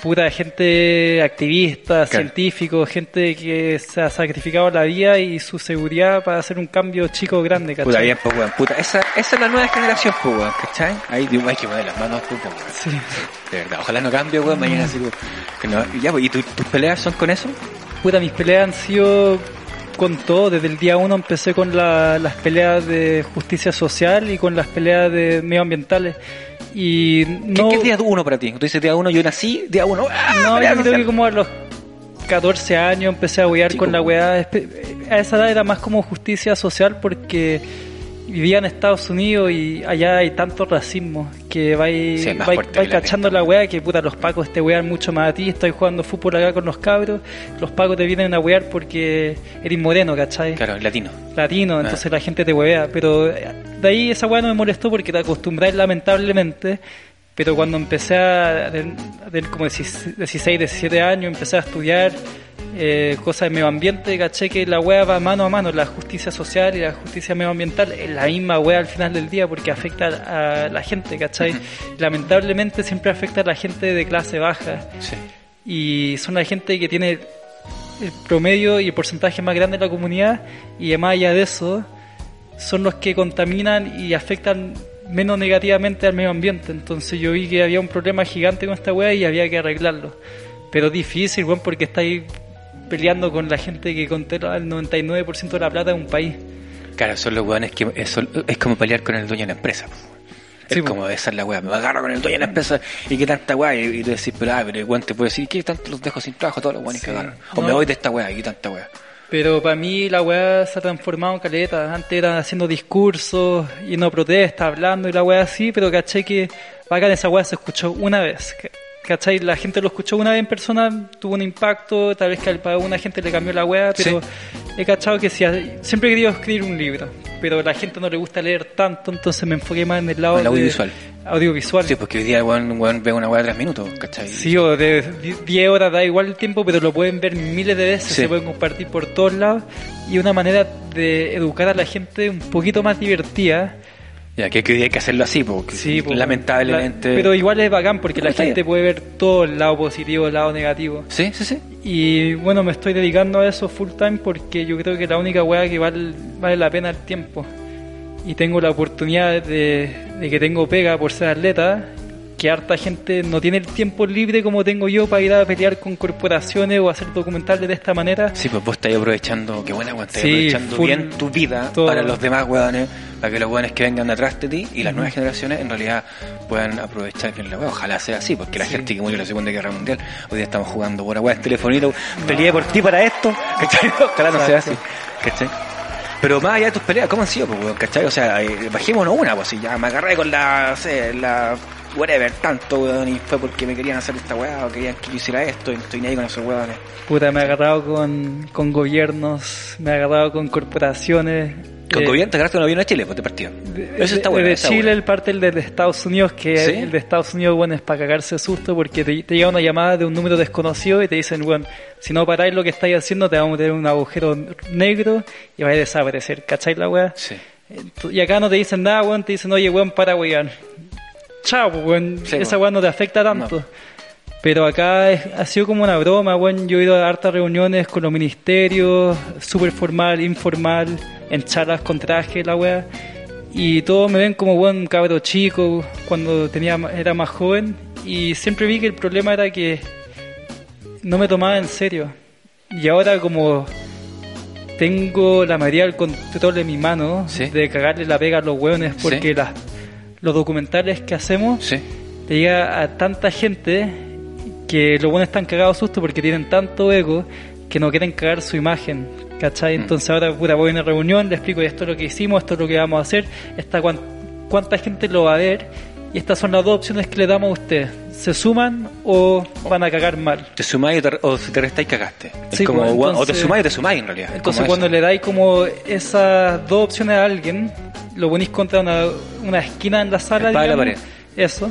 puta gente activista, Claro. científico, gente que se ha sacrificado la vida y su seguridad para hacer un cambio chico grande, ¿cachai? Puta, bien, pues, weón. Puta, esa, esa es la nueva generación, pues, weón, ¿cachai? Ahí digo, hay que poner las manos, puta, weón. Sí. De verdad, ojalá no cambie, weón, mañana como que no, ya, pues, ¿y tu- tus peleas son con eso? Puta, mis peleas han sido con todo. Desde el día uno empecé con la- las peleas de justicia social y con las peleas de medioambientales. Y ¿Qué, no, qué es día uno para ti? Tú dices día uno, yo nací, día uno, ¡ah! no, pelea yo creo que como a los 14 años empecé a huear Chico, con la weá. A esa edad era más como justicia social porque vivía en Estados Unidos y allá hay tanto racismo que vais Sí, vais- vais la cachando la weá que puta los pacos te wean mucho más a ti, estoy jugando fútbol acá con los cabros, los pacos te vienen a wear porque eres moreno, ¿cachai? Claro, latino. latino, entonces la gente te huevea, pero eh, de ahí esa weá no me molestó porque te acostumbras lamentablemente, pero cuando empecé a tener como 16, 17 años, empecé a estudiar eh, cosas de medio ambiente, caché que la weá va mano a mano, la justicia social y la justicia medioambiental es la misma weá al final del día porque afecta a la gente, ¿cachai? Lamentablemente siempre afecta a la gente de clase baja Sí. y son la gente que tiene el promedio y el porcentaje más grande de la comunidad y además allá de eso son los que contaminan y afectan menos negativamente al medio ambiente entonces yo vi que había un problema gigante con esta weá y había que arreglarlo pero difícil weón porque estáis peleando con la gente que controla el 99% de la plata de un país Claro, son los weones que es, es como pelear con el dueño de la empresa. Sí, es po. como esa es la weá, me agarro con el dueño de la empresa y qué tanta weá, y, y tú decís, pero ah, pero el weón te puede decir, ¿qué tanto los dejo sin trabajo todos los weones que agarran? O No. me voy de esta weá, y qué tanta weá. Pero para mí la weá se ha transformado en caleta. Antes era haciendo discursos, yendo a protestas, hablando y la weá así, pero caché que bacán esa weá se escuchó una vez. Ca- ¿Cachai? La gente lo escuchó una vez en persona, tuvo un impacto, tal vez que a una gente le cambió la weá, pero he cachado que si siempre he querido escribir un libro, pero a la gente no le gusta leer tanto, entonces me enfoqué más en el lado El de- audiovisual. Sí, porque hoy día un weón ve una weá de tres minutos, ¿cachai? Sí, o de 10 horas da igual el tiempo, pero lo pueden ver miles de veces, Sí. se pueden compartir por todos lados. Y una manera de educar a la gente un poquito más divertida. Ya, que, que hay que hacerlo así, porque Sí, lamentablemente... la- pero igual es bacán porque la gente puede ver todo el lado positivo, el lado negativo. Sí, sí, sí. Y bueno, me estoy dedicando a eso full time porque yo creo que la única weá que vale, vale la pena el tiempo. Y tengo la oportunidad de, de que tengo pega por ser atleta, que harta gente no tiene el tiempo libre como tengo yo para ir a pelear con corporaciones o hacer documentales de esta manera. Sí, pues vos estás aprovechando, qué buena weón, estás Sí, aprovechando bien tu vida todo. para los demás weones, para que los weones que vengan atrás de ti y las nuevas generaciones en realidad puedan aprovechar bien la. Ojalá sea así, porque la gente que murió en la Segunda Guerra Mundial, hoy día estamos jugando por weá en telefonito, peleé por ti para esto, <laughs> ¿cachai? Ojalá no sea así, ¿cachai? Pero más allá de tus peleas, ¿cómo han sido, pues, weón? ¿cachai? O sea, eh, bajémonos una, pues, si ya me agarré con la, la, whatever, tanto, weón, y fue porque me querían hacer esta weá, o querían que yo hiciera esto, y estoy ahí con esos weones. Puta, me he agarrado con, con gobiernos, me he agarrado con corporaciones, Con Eh, gobierno te agarraste un avión a Chile, pues te partió. Eso está de- bueno. De Chile, bueno. el parte el de Estados Unidos, que ¿Sí? el de Estados Unidos, bueno, es para cagarse de susto porque te, te llega una llamada de un número desconocido y te dicen, bueno, si no paráis lo que estáis haciendo, te vamos a meter en un agujero negro y vais a desaparecer. ¿Cachai la weá? Sí. Y acá no te dicen nada, weón, te dicen, oye, weón, para weón. Chao, pues, weón, Sí, esa weón. weón no te afecta tanto. Pero acá es- ha sido como una broma, weón. Yo he ido a hartas reuniones con los ministerios, súper formal, informal, en charlas con traje, la weá. Y todos me ven como buen cabro chico cuando tenía era más joven. Y siempre vi que el problema era que no me tomaba en serio. Y ahora como tengo la mayoría del control en mi mano Sí. de cagarle la pega a los hueones porque Sí. las, los documentales que hacemos Sí. te llega a tanta gente que los buenos están cagados susto porque tienen tanto ego que no quieren cagar su imagen, ¿cachai? Mm. Entonces ahora puta, voy a una reunión, le explico esto es lo que hicimos, esto es lo que vamos a hacer, esta cuan- cuánta gente lo va a ver y estas son las dos opciones que le damos a usted. ¿Se suman o van a cagar mal? Te sumáis o te, restáis, cagaste. Es Sí, como, pues, o te sumáis o te sumáis en realidad. Es Entonces cuando eso. le dais como esas dos opciones a alguien, lo ponís contra una, una esquina en la sala, en la digamos, eso,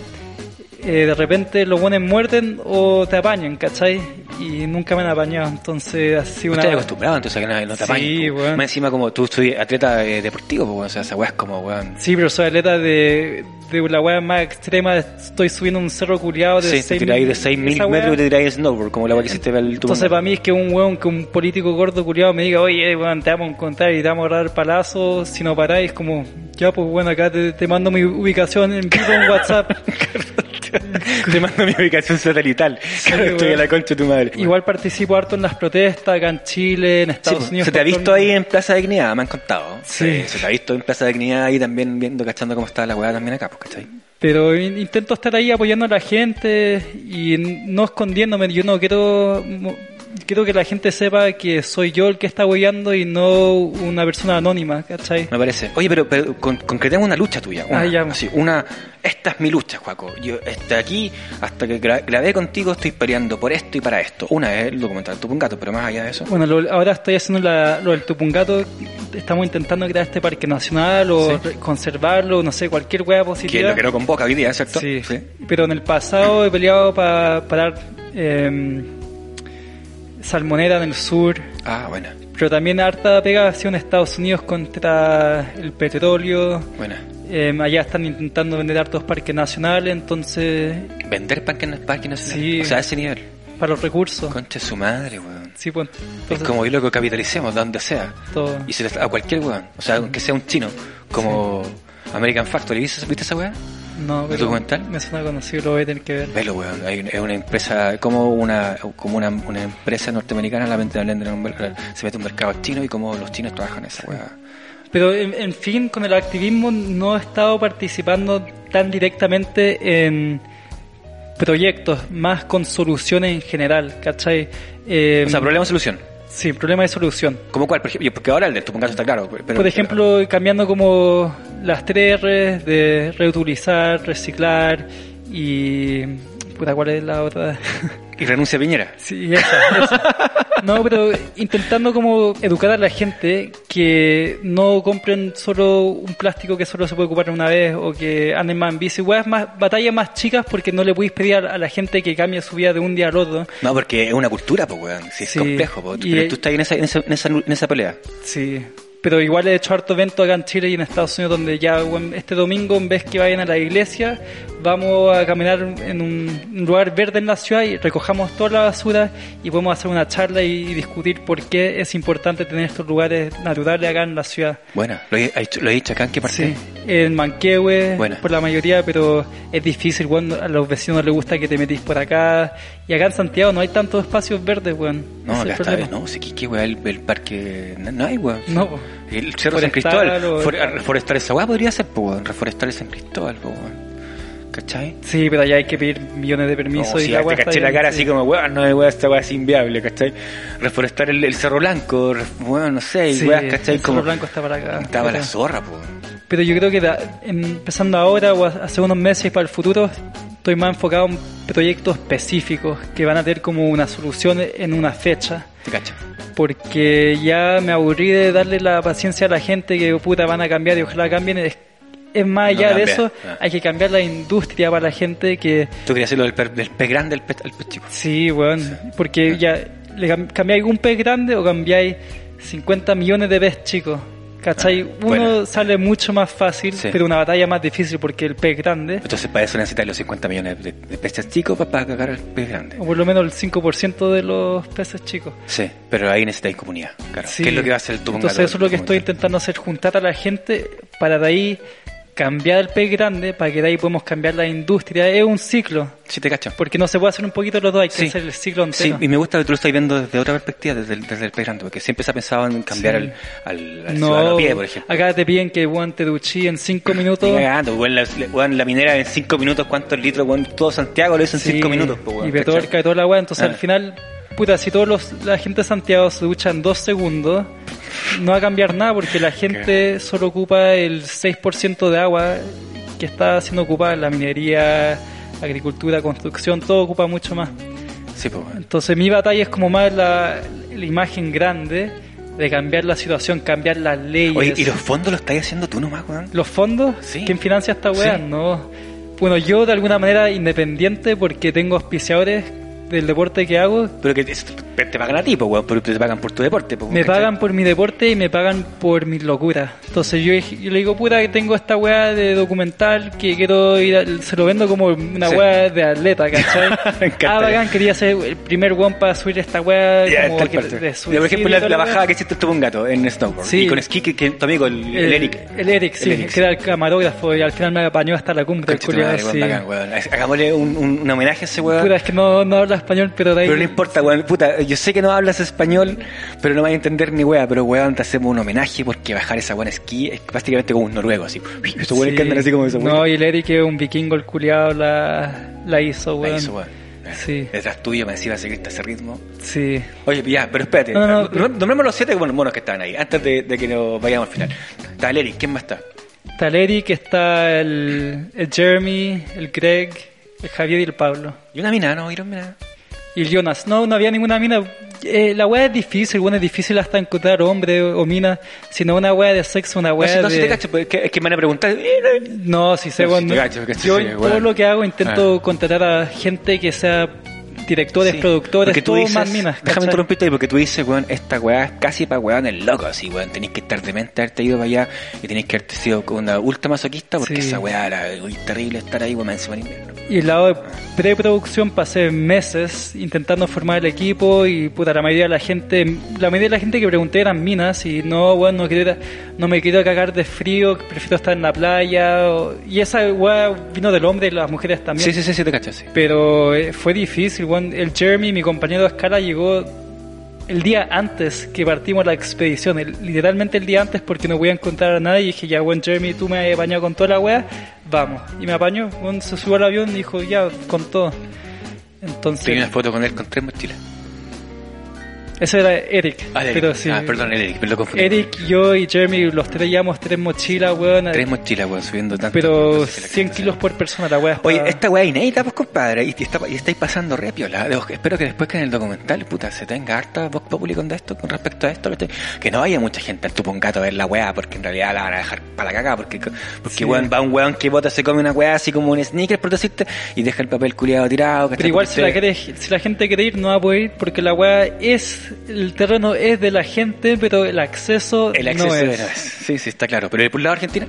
eh, de repente los buenos muerden o te apañan, ¿cachai? Y nunca me han apañado, entonces así una... Estás acostumbrado entonces a que no, te Sí, apañen, po. weón. Más encima como tú soy atleta eh, deportivo, pues, o sea, esa weá es como, weón. Sí, pero soy atleta de, de la weá más extrema, estoy subiendo un cerro culiado de Sí, te seis tiráis de mil- 6.000 esa weá. metros y te tiráis snowboard, como la weá que hiciste para el Entonces para mí es que un weón, que un político gordo culiado me diga, oye, weón, te vamos a encontrar y te vamos a dar palazos, si no paráis, como, ya pues bueno, acá te, te mando mi ubicación en vivo en WhatsApp. <laughs> <laughs> Te mando mi ubicación satelital. Claro, estoy a la concha de tu madre. Igual participo harto en las protestas acá en Chile, en Sí, Estados pues, Unidos. se te ha visto ahí en Plaza de Dignidad, me han contado. Sí. Se te ha visto en Plaza de Dignidad ahí también viendo, cachando cómo está la weá también acá, pues, ¿cachai? Pero in- intento estar ahí apoyando a la gente y no escondiéndome. Yo no quiero quiero que la gente sepa que soy yo el que está apoyando y no una persona anónima, ¿cachai? Me parece. Oye, pero, pero con- concretemos una lucha tuya. Una, Ah, ya. así, una, esta es mi lucha, Juaco. Yo hasta aquí, hasta que gra- grabé contigo, estoy peleando por esto y para esto. Una es el documental Tupungato, pero más allá de eso. Bueno, lo- ahora estoy haciendo la- lo del Tupungato. Estamos intentando crear este parque nacional o Sí. conservarlo, no sé, cualquier hueá Que positiva. es lo que no convoca hoy día, ¿cierto? Sí. Pero en el pasado he peleado para parar eh, salmonera en el sur. Ah, buena, Pero también harta pega ha sido en Estados Unidos contra el petróleo. buena. Eh, allá están intentando vender hartos parques nacionales, entonces, Vender parques parque nacional. Sí. O sea, a ese nivel. para los recursos. Concha su madre, weón. Sí, pues. Es como yo lo que capitalicemos, donde sea. todo. Y se le- a cualquier weón. O sea, aunque sea un chino, como American Factory. ¿Viste, ¿viste esa weá? No, ¿El pero documental? me suena conocido, lo voy a tener que ver. Velo, weón. Es una empresa, como una como una, una empresa norteamericana, lamentablemente se mete en un mercado chino y como los chinos trabajan esa weá. Pero en, en fin, con el activismo no he estado participando tan directamente en proyectos, más con soluciones en general, ¿cachai? Eh, O sea, problema solución. Sí, problema de solución. ¿Cómo cuál? Por ejemplo, porque ahora el de Tupungato está claro. Pero, Por ejemplo, cambiando como las tres R's de reutilizar, reciclar y... Puta, ¿cuál es la otra? Y renuncia a Piñera. Sí, esa, esa. No, pero intentando como educar a la gente que no compren solo un plástico que solo se puede ocupar una vez o que anden más en bici. Weas más, batallas más chicas porque no le podéis pedir a, la gente que cambie su vida de un día al otro. No, porque es una cultura, pues, weón. Sí, es Sí. complejo, po. Y- Pero tú estás en esa, en, esa, en, esa, en esa pelea. Sí. Pero igual he hecho harto evento acá en Chile y en Estados Unidos donde ya weón, este domingo en vez que vayan a la iglesia vamos a caminar en un lugar verde en la ciudad y recojamos toda la basura y podemos hacer una charla y, discutir por qué es importante tener estos lugares naturales acá en la ciudad. Bueno, lo he, lo he dicho acá en qué parte. Sí, en Manquehue Buena. por la mayoría, pero es difícil, weón, a los vecinos les gusta que te metís por acá y acá en Santiago no hay tantos espacios verdes, weón. No, acá está, no, sé qué, weá, el, parque, no, no hay weón. No. El Cerro San Cristóbal, o- for- reforestar esa weá podría ser, weón, reforestar el San Cristóbal, weón. ¿Cachai? Sí, pero allá hay que pedir millones de permisos No, y si la te está caché la cara sí. así como, weón, no, weón, esta weá es inviable, ¿cachai? Reforestar el, el Cerro Blanco, weón, no sé, Sí, weas, ¿cachai? el Como, Cerro Blanco está para acá. Estaba la Pero- zorra, pues. Pero yo creo que da- empezando ahora o hace unos meses para el futuro, estoy más enfocado en proyectos específicos que van a tener como una solución en una fecha. Te cacho. porque ya me aburrí de darle la paciencia a la gente que puta van a cambiar y ojalá cambien. Es, es más No allá de eso, ah. hay que cambiar la industria para la gente que Tú querías hacerlo del, del pez grande al pez, pez chico. sí, weón, porque ya le cam- cambiáis un pez grande o cambiáis 50 millones de pez chicos. ¿Cachai? Ah, Uno bueno. sale mucho más fácil, Sí. pero una batalla más difícil porque el pez grande, Entonces para eso necesitas los 50 millones de, de peces chicos para, para cagar al pez grande. o por lo menos el 5% de los peces chicos. Sí, pero ahí necesitáis comunidad, claro. Sí. ¿Qué es lo que va a hacer tubo Entonces eso es lo que estoy intentando hacer, juntar a la gente para de ahí cambiar el pez grande, para que de ahí podemos cambiar la industria. Es un ciclo, Sí, te cacho. porque no se puede hacer un poquito los dos, hay que Sí. hacer el ciclo Sí, entero. y me gusta que tú lo estás viendo desde otra perspectiva, desde el, desde el pez grande, porque siempre se ha pensado en cambiar Sí. al, al, al ciudadano a no, pie, por ejemplo. acá te piden que weón, te duchí en 5 <laughs> minutos. Cagando, la, weón, la minera en 5 minutos, ¿cuántos litros? Todo Santiago lo hizo en Sí, 5 minutos. po, weón, y Petorca y toda la weá. Entonces Ah. al final, puta, si todos los, la gente de Santiago se ducha en 2 segundos, no va a cambiar nada porque la gente solo ocupa el 6% de agua que está siendo ocupada en la minería, agricultura, construcción, todo ocupa mucho más. Sí, pues. Entonces mi batalla es como más la, la imagen grande de cambiar la situación, cambiar las leyes. Oye, ¿y los fondos los estás haciendo tú nomás, weón? ¿Los fondos? Sí. ¿Quién financia esta weá? Sí. No. Bueno, yo de alguna manera independiente porque tengo auspiciadores del deporte que hago. Pero que te, te pagan a ti, pues, weón, pero te pagan por tu deporte, pues, Me ¿cachai? pagan por mi deporte y me pagan por mis locuras. Entonces yo, yo le digo, puta, que tengo esta weá de documental que quiero ir, a- se lo vendo como una Sí. weá de atleta, ¿cachai? <laughs> Ah, bacán, quería ser el primer weón para subir esta weá como que de por ejemplo, la, weá. bajada que hiciste con un gato en snowboard. Sí. Y con esquí, que, que tu amigo, el, el Eric. El Eric, sí, El Eric, que era el camarógrafo y al final me apañó hasta la cumbre. el Concha tu madre, culiao, weón, sí. bacán, weón. Hagámosle un, un, un homenaje a ese weón. Puta, es que no, no habla español, pero de ahí... Pero no importa, weón. Puta, yo sé que no hablas español, pero no vas a entender ni weá. Pero weón, te hacemos un homenaje porque bajar esa weón esquí es prácticamente como un noruego, así. Estos Sí. que andan así como esos No, y el Eric es un vikingo, el culiado la, la hizo, La weón. hizo, weón. Sí. Detrás tuyo me decía seguirte ese ritmo. Sí. Oye, ya, pero espérate. No, no, no. Nom- Nombremos los siete monos que estaban ahí, antes de, de que nos vayamos al final. Está el Eric, ¿quién más está? Está el Eric, está el, el Jeremy, el Greg, el Javier y el Pablo. Y una mina, ¿no? ¿Vieron mina? Y el Jonas. No, no había ninguna mina. Eh, la weá es difícil, bueno, es difícil hasta encontrar hombre o mina. Sino una weá de sexo, una No, weá si, no, de... si te cacho, pues, es que, me van a preguntar. No, si sé, No, bueno, cacho, yo sí, todo bueno. lo que hago intento Ah. contratar a gente que sea directores, Sí, productores, porque tú todo dices, más minas. Déjame interrumpirte ahí, porque tú dices, weón, esta weá es casi para weón el loco, así, weón. Tenéis que estar demente, haberte ido para allá y tenéis que haberte sido una ultra masoquista, porque Sí. esa weá era terrible estar ahí, weón, encima del invierno. Y el lado de preproducción pasé meses intentando formar el equipo y puta, la mayoría de la gente, la mayoría de la gente que pregunté eran minas y no, bueno, no, quiero, no me quiero cagar de frío, prefiero estar en la playa. o- y esa weá vino del hombre y las mujeres también. Sí, sí, sí, sí, te cachas, sí. Pero eh, fue difícil, weón. El Jeremy, mi compañero de escala, llegó el día antes que partimos la expedición, literalmente el día antes porque no voy a encontrar a nadie y dije, ya, weón, Jeremy, tú me has bañado con toda la weá, vamos. Y me apañó, weón, se subió al avión y dijo, ya, con todo. Entonces, Tenía una foto con él con tres mochilas. Ese era Eric. Ah, Eric. pero sí. Ah, perdón, Eric, me lo confundí. Eric, yo y Jeremy, los tres llevamos tres mochilas, weón. Tres mochilas, weón, subiendo tanto. pero entonces, la 100 gente kilos por persona, la weá. Oye, esta weá es inédita, pues compadre, y, está, y estáis pasando re piola. Espero que después que en el documental, puta, se tenga harta voz populi con esto, con respecto a esto, que, que no vaya mucha gente al tupongato a ver la weá, porque en realidad la van a dejar para la cagada, porque, porque Sí. weón, va un weón que bota, se come una weá así como un sneaker, por decirte, y deja el papel culiado tirado. Pero igual si la, quiere, si la gente quiere ir no va a poder ir porque la weá es, el terreno es de la gente, pero el acceso, El acceso no es. es. Sí, sí, está claro. Pero por el lado Argentina,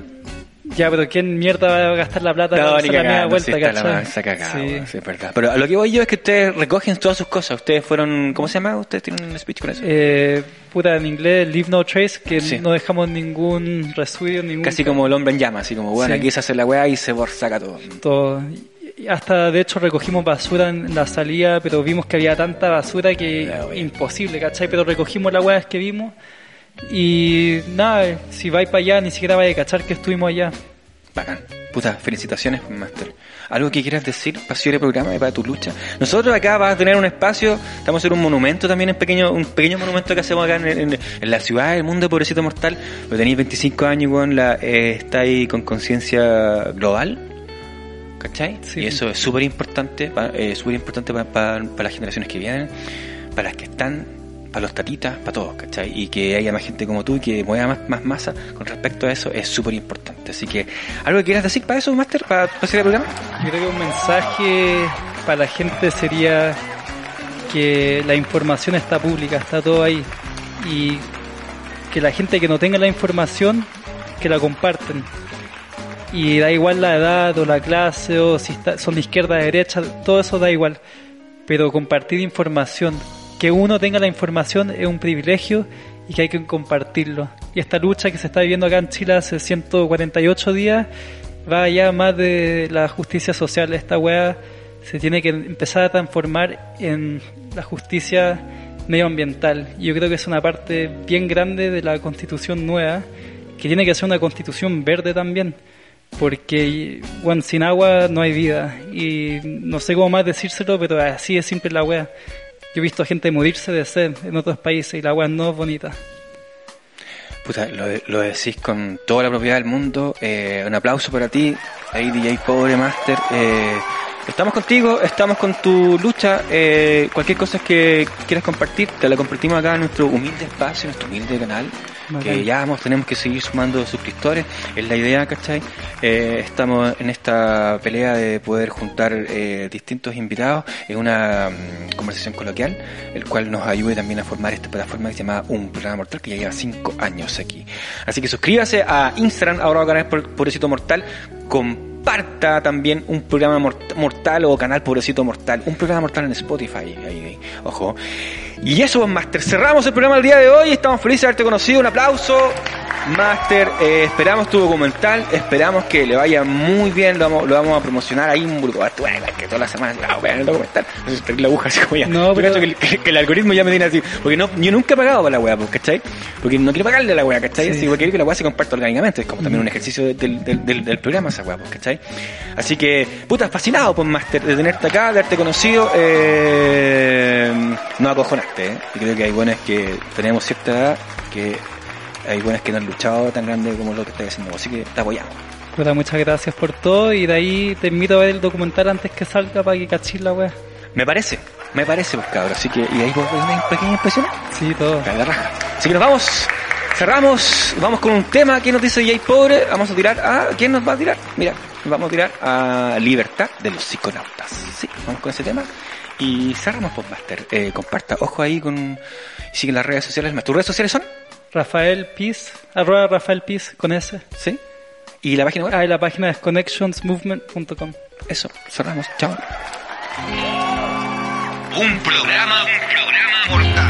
Ya, pero ¿quién mierda va a gastar la plata no, para hacer la media cagando, sí, vuelta, está la mansa cagada, Sí. weón, sí, es verdad. Pero a lo que voy yo es que ustedes recogen todas sus cosas. Ustedes fueron, ¿cómo se llama? ¿Ustedes tienen un speech con eso? Eh, puta, en inglés, leave no trace, que Sí. no dejamos ningún residuo, ningún... Casi como el hombre en llama, así como, bueno, Sí. aquí se hace la weá y se saca todo. todo. Hasta de hecho recogimos basura en la salida, pero vimos que había tanta basura que imposible, ¿cachai? Pero recogimos las weas que vimos y nada, si vais para allá ni siquiera vais a cachar que estuvimos allá. Bacán. Puta, felicitaciones, Master. ¿Algo que quieras decir para cierre el programa y para tu lucha? Nosotros acá vas a tener un espacio, estamos a hacer un monumento también, en pequeño, un pequeño monumento que hacemos acá en, en- en la ciudad, el mundo de Pobrecito Mortal. Pero tenéis 25 años, weón, la, eh, estáis con conciencia global. ¿Cachai? Sí. Y eso es súper importante, eh, súper importante para las generaciones que vienen, para las que están, para los tatitas, para todos, ¿cachai? Y que haya más gente como tú y que mueva más, más masa con respecto a eso es súper importante. Así que, ¿algo que quieras decir para eso, Master, para pasar el programa? Yo creo que un mensaje para la gente sería que la información está pública, está todo ahí. Y que la gente que no tenga la información, que la comparten. Y da igual la edad o la clase o si está- son de izquierda o derecha, todo eso da igual. Pero compartir información, que uno tenga la información es un privilegio y que hay que compartirlo. Y esta lucha que se está viviendo acá en Chile hace 148 días va allá más de la justicia social. Esta weá se tiene que empezar a transformar en la justicia medioambiental. Y Yo creo que es una parte bien grande de la constitución nueva, que tiene que ser una constitución verde también, porque bueno, sin agua no hay vida. Y no sé cómo más decírselo, pero así es simple la wea. Yo he visto gente morirse de sed en otros países y la wea no es bonita. Puta, lo, lo decís con toda la propiedad del mundo. Eh, un aplauso para ti, ahí DJ Pobre Master. Eh, estamos contigo, estamos con tu lucha. Eh, cualquier cosa que quieras compartir, te la compartimos acá en nuestro humilde espacio, en nuestro humilde canal. Que ya vamos, tenemos que seguir sumando suscriptores, es la idea, ¿cachai? Eh, estamos en esta pelea de poder juntar eh, distintos invitados en una mm, conversación coloquial, el cual nos ayude también a formar esta plataforma que se llama Un Programa Mortal, que ya lleva cinco años aquí. Así que suscríbase a Instagram, ahora canal Pobrecito Mortal, comparta también un programa mort- mortal o canal Pobrecito Mortal, un programa mortal en Spotify, ahí, ahí, ojo. Y eso, Master, cerramos el programa del día de hoy, estamos felices de haberte conocido, un aplauso. Master, eh, esperamos tu documental, esperamos que le vaya muy bien, lo vamos, lo vamos a promocionar ahí en Burgo Bueno, que todas las semanas, ah, bueno, el documental, entonces perdí la aguja <laughs> así como ya. No, Yo pero- que, que- que el algoritmo ya me tiene así, porque no, yo nunca he pagado por la weá, pues, ¿cachai? Porque no quiero pagarle a la weá, ¿cachai? Sí. Así que quiero que la weá se comparta orgánicamente, es como también un ejercicio del, del, del, del programa esa weá, pues, ¿cachai? Así que, puta, fascinado, pues, Master, de tenerte acá, de haberte conocido, eh, no acojonaste, Y creo que hay buenas que tenemos cierta edad, que hay buenas que no han luchado tan grande como lo que estás haciendo, así que te apoyamos. Muchas gracias por todo y de ahí te invito a ver el documental antes que salga para que cachis la wea. Me parece, me parece, pues, cabrón, así que, y ahí vos ves una pequeña impresión. Sí, todo. La raja. Así que nos vamos, cerramos, vamos con un tema que nos dice Jay Pobre, vamos a tirar a, ¿quién nos va a tirar? Mira, vamos a tirar a Libertad de los psiconautas. Sí, vamos con ese tema. Y cerramos Podmaster. Eh, comparta, ojo ahí con, sigue las redes sociales. ¿Tus redes sociales son? Rafael Piz, arroba Rafael Piz con S. Sí. ¿Y la página web? Ah, y la página es connectionsmovement.com. Eso, cerramos. Chao. Un programa, un programa mortal.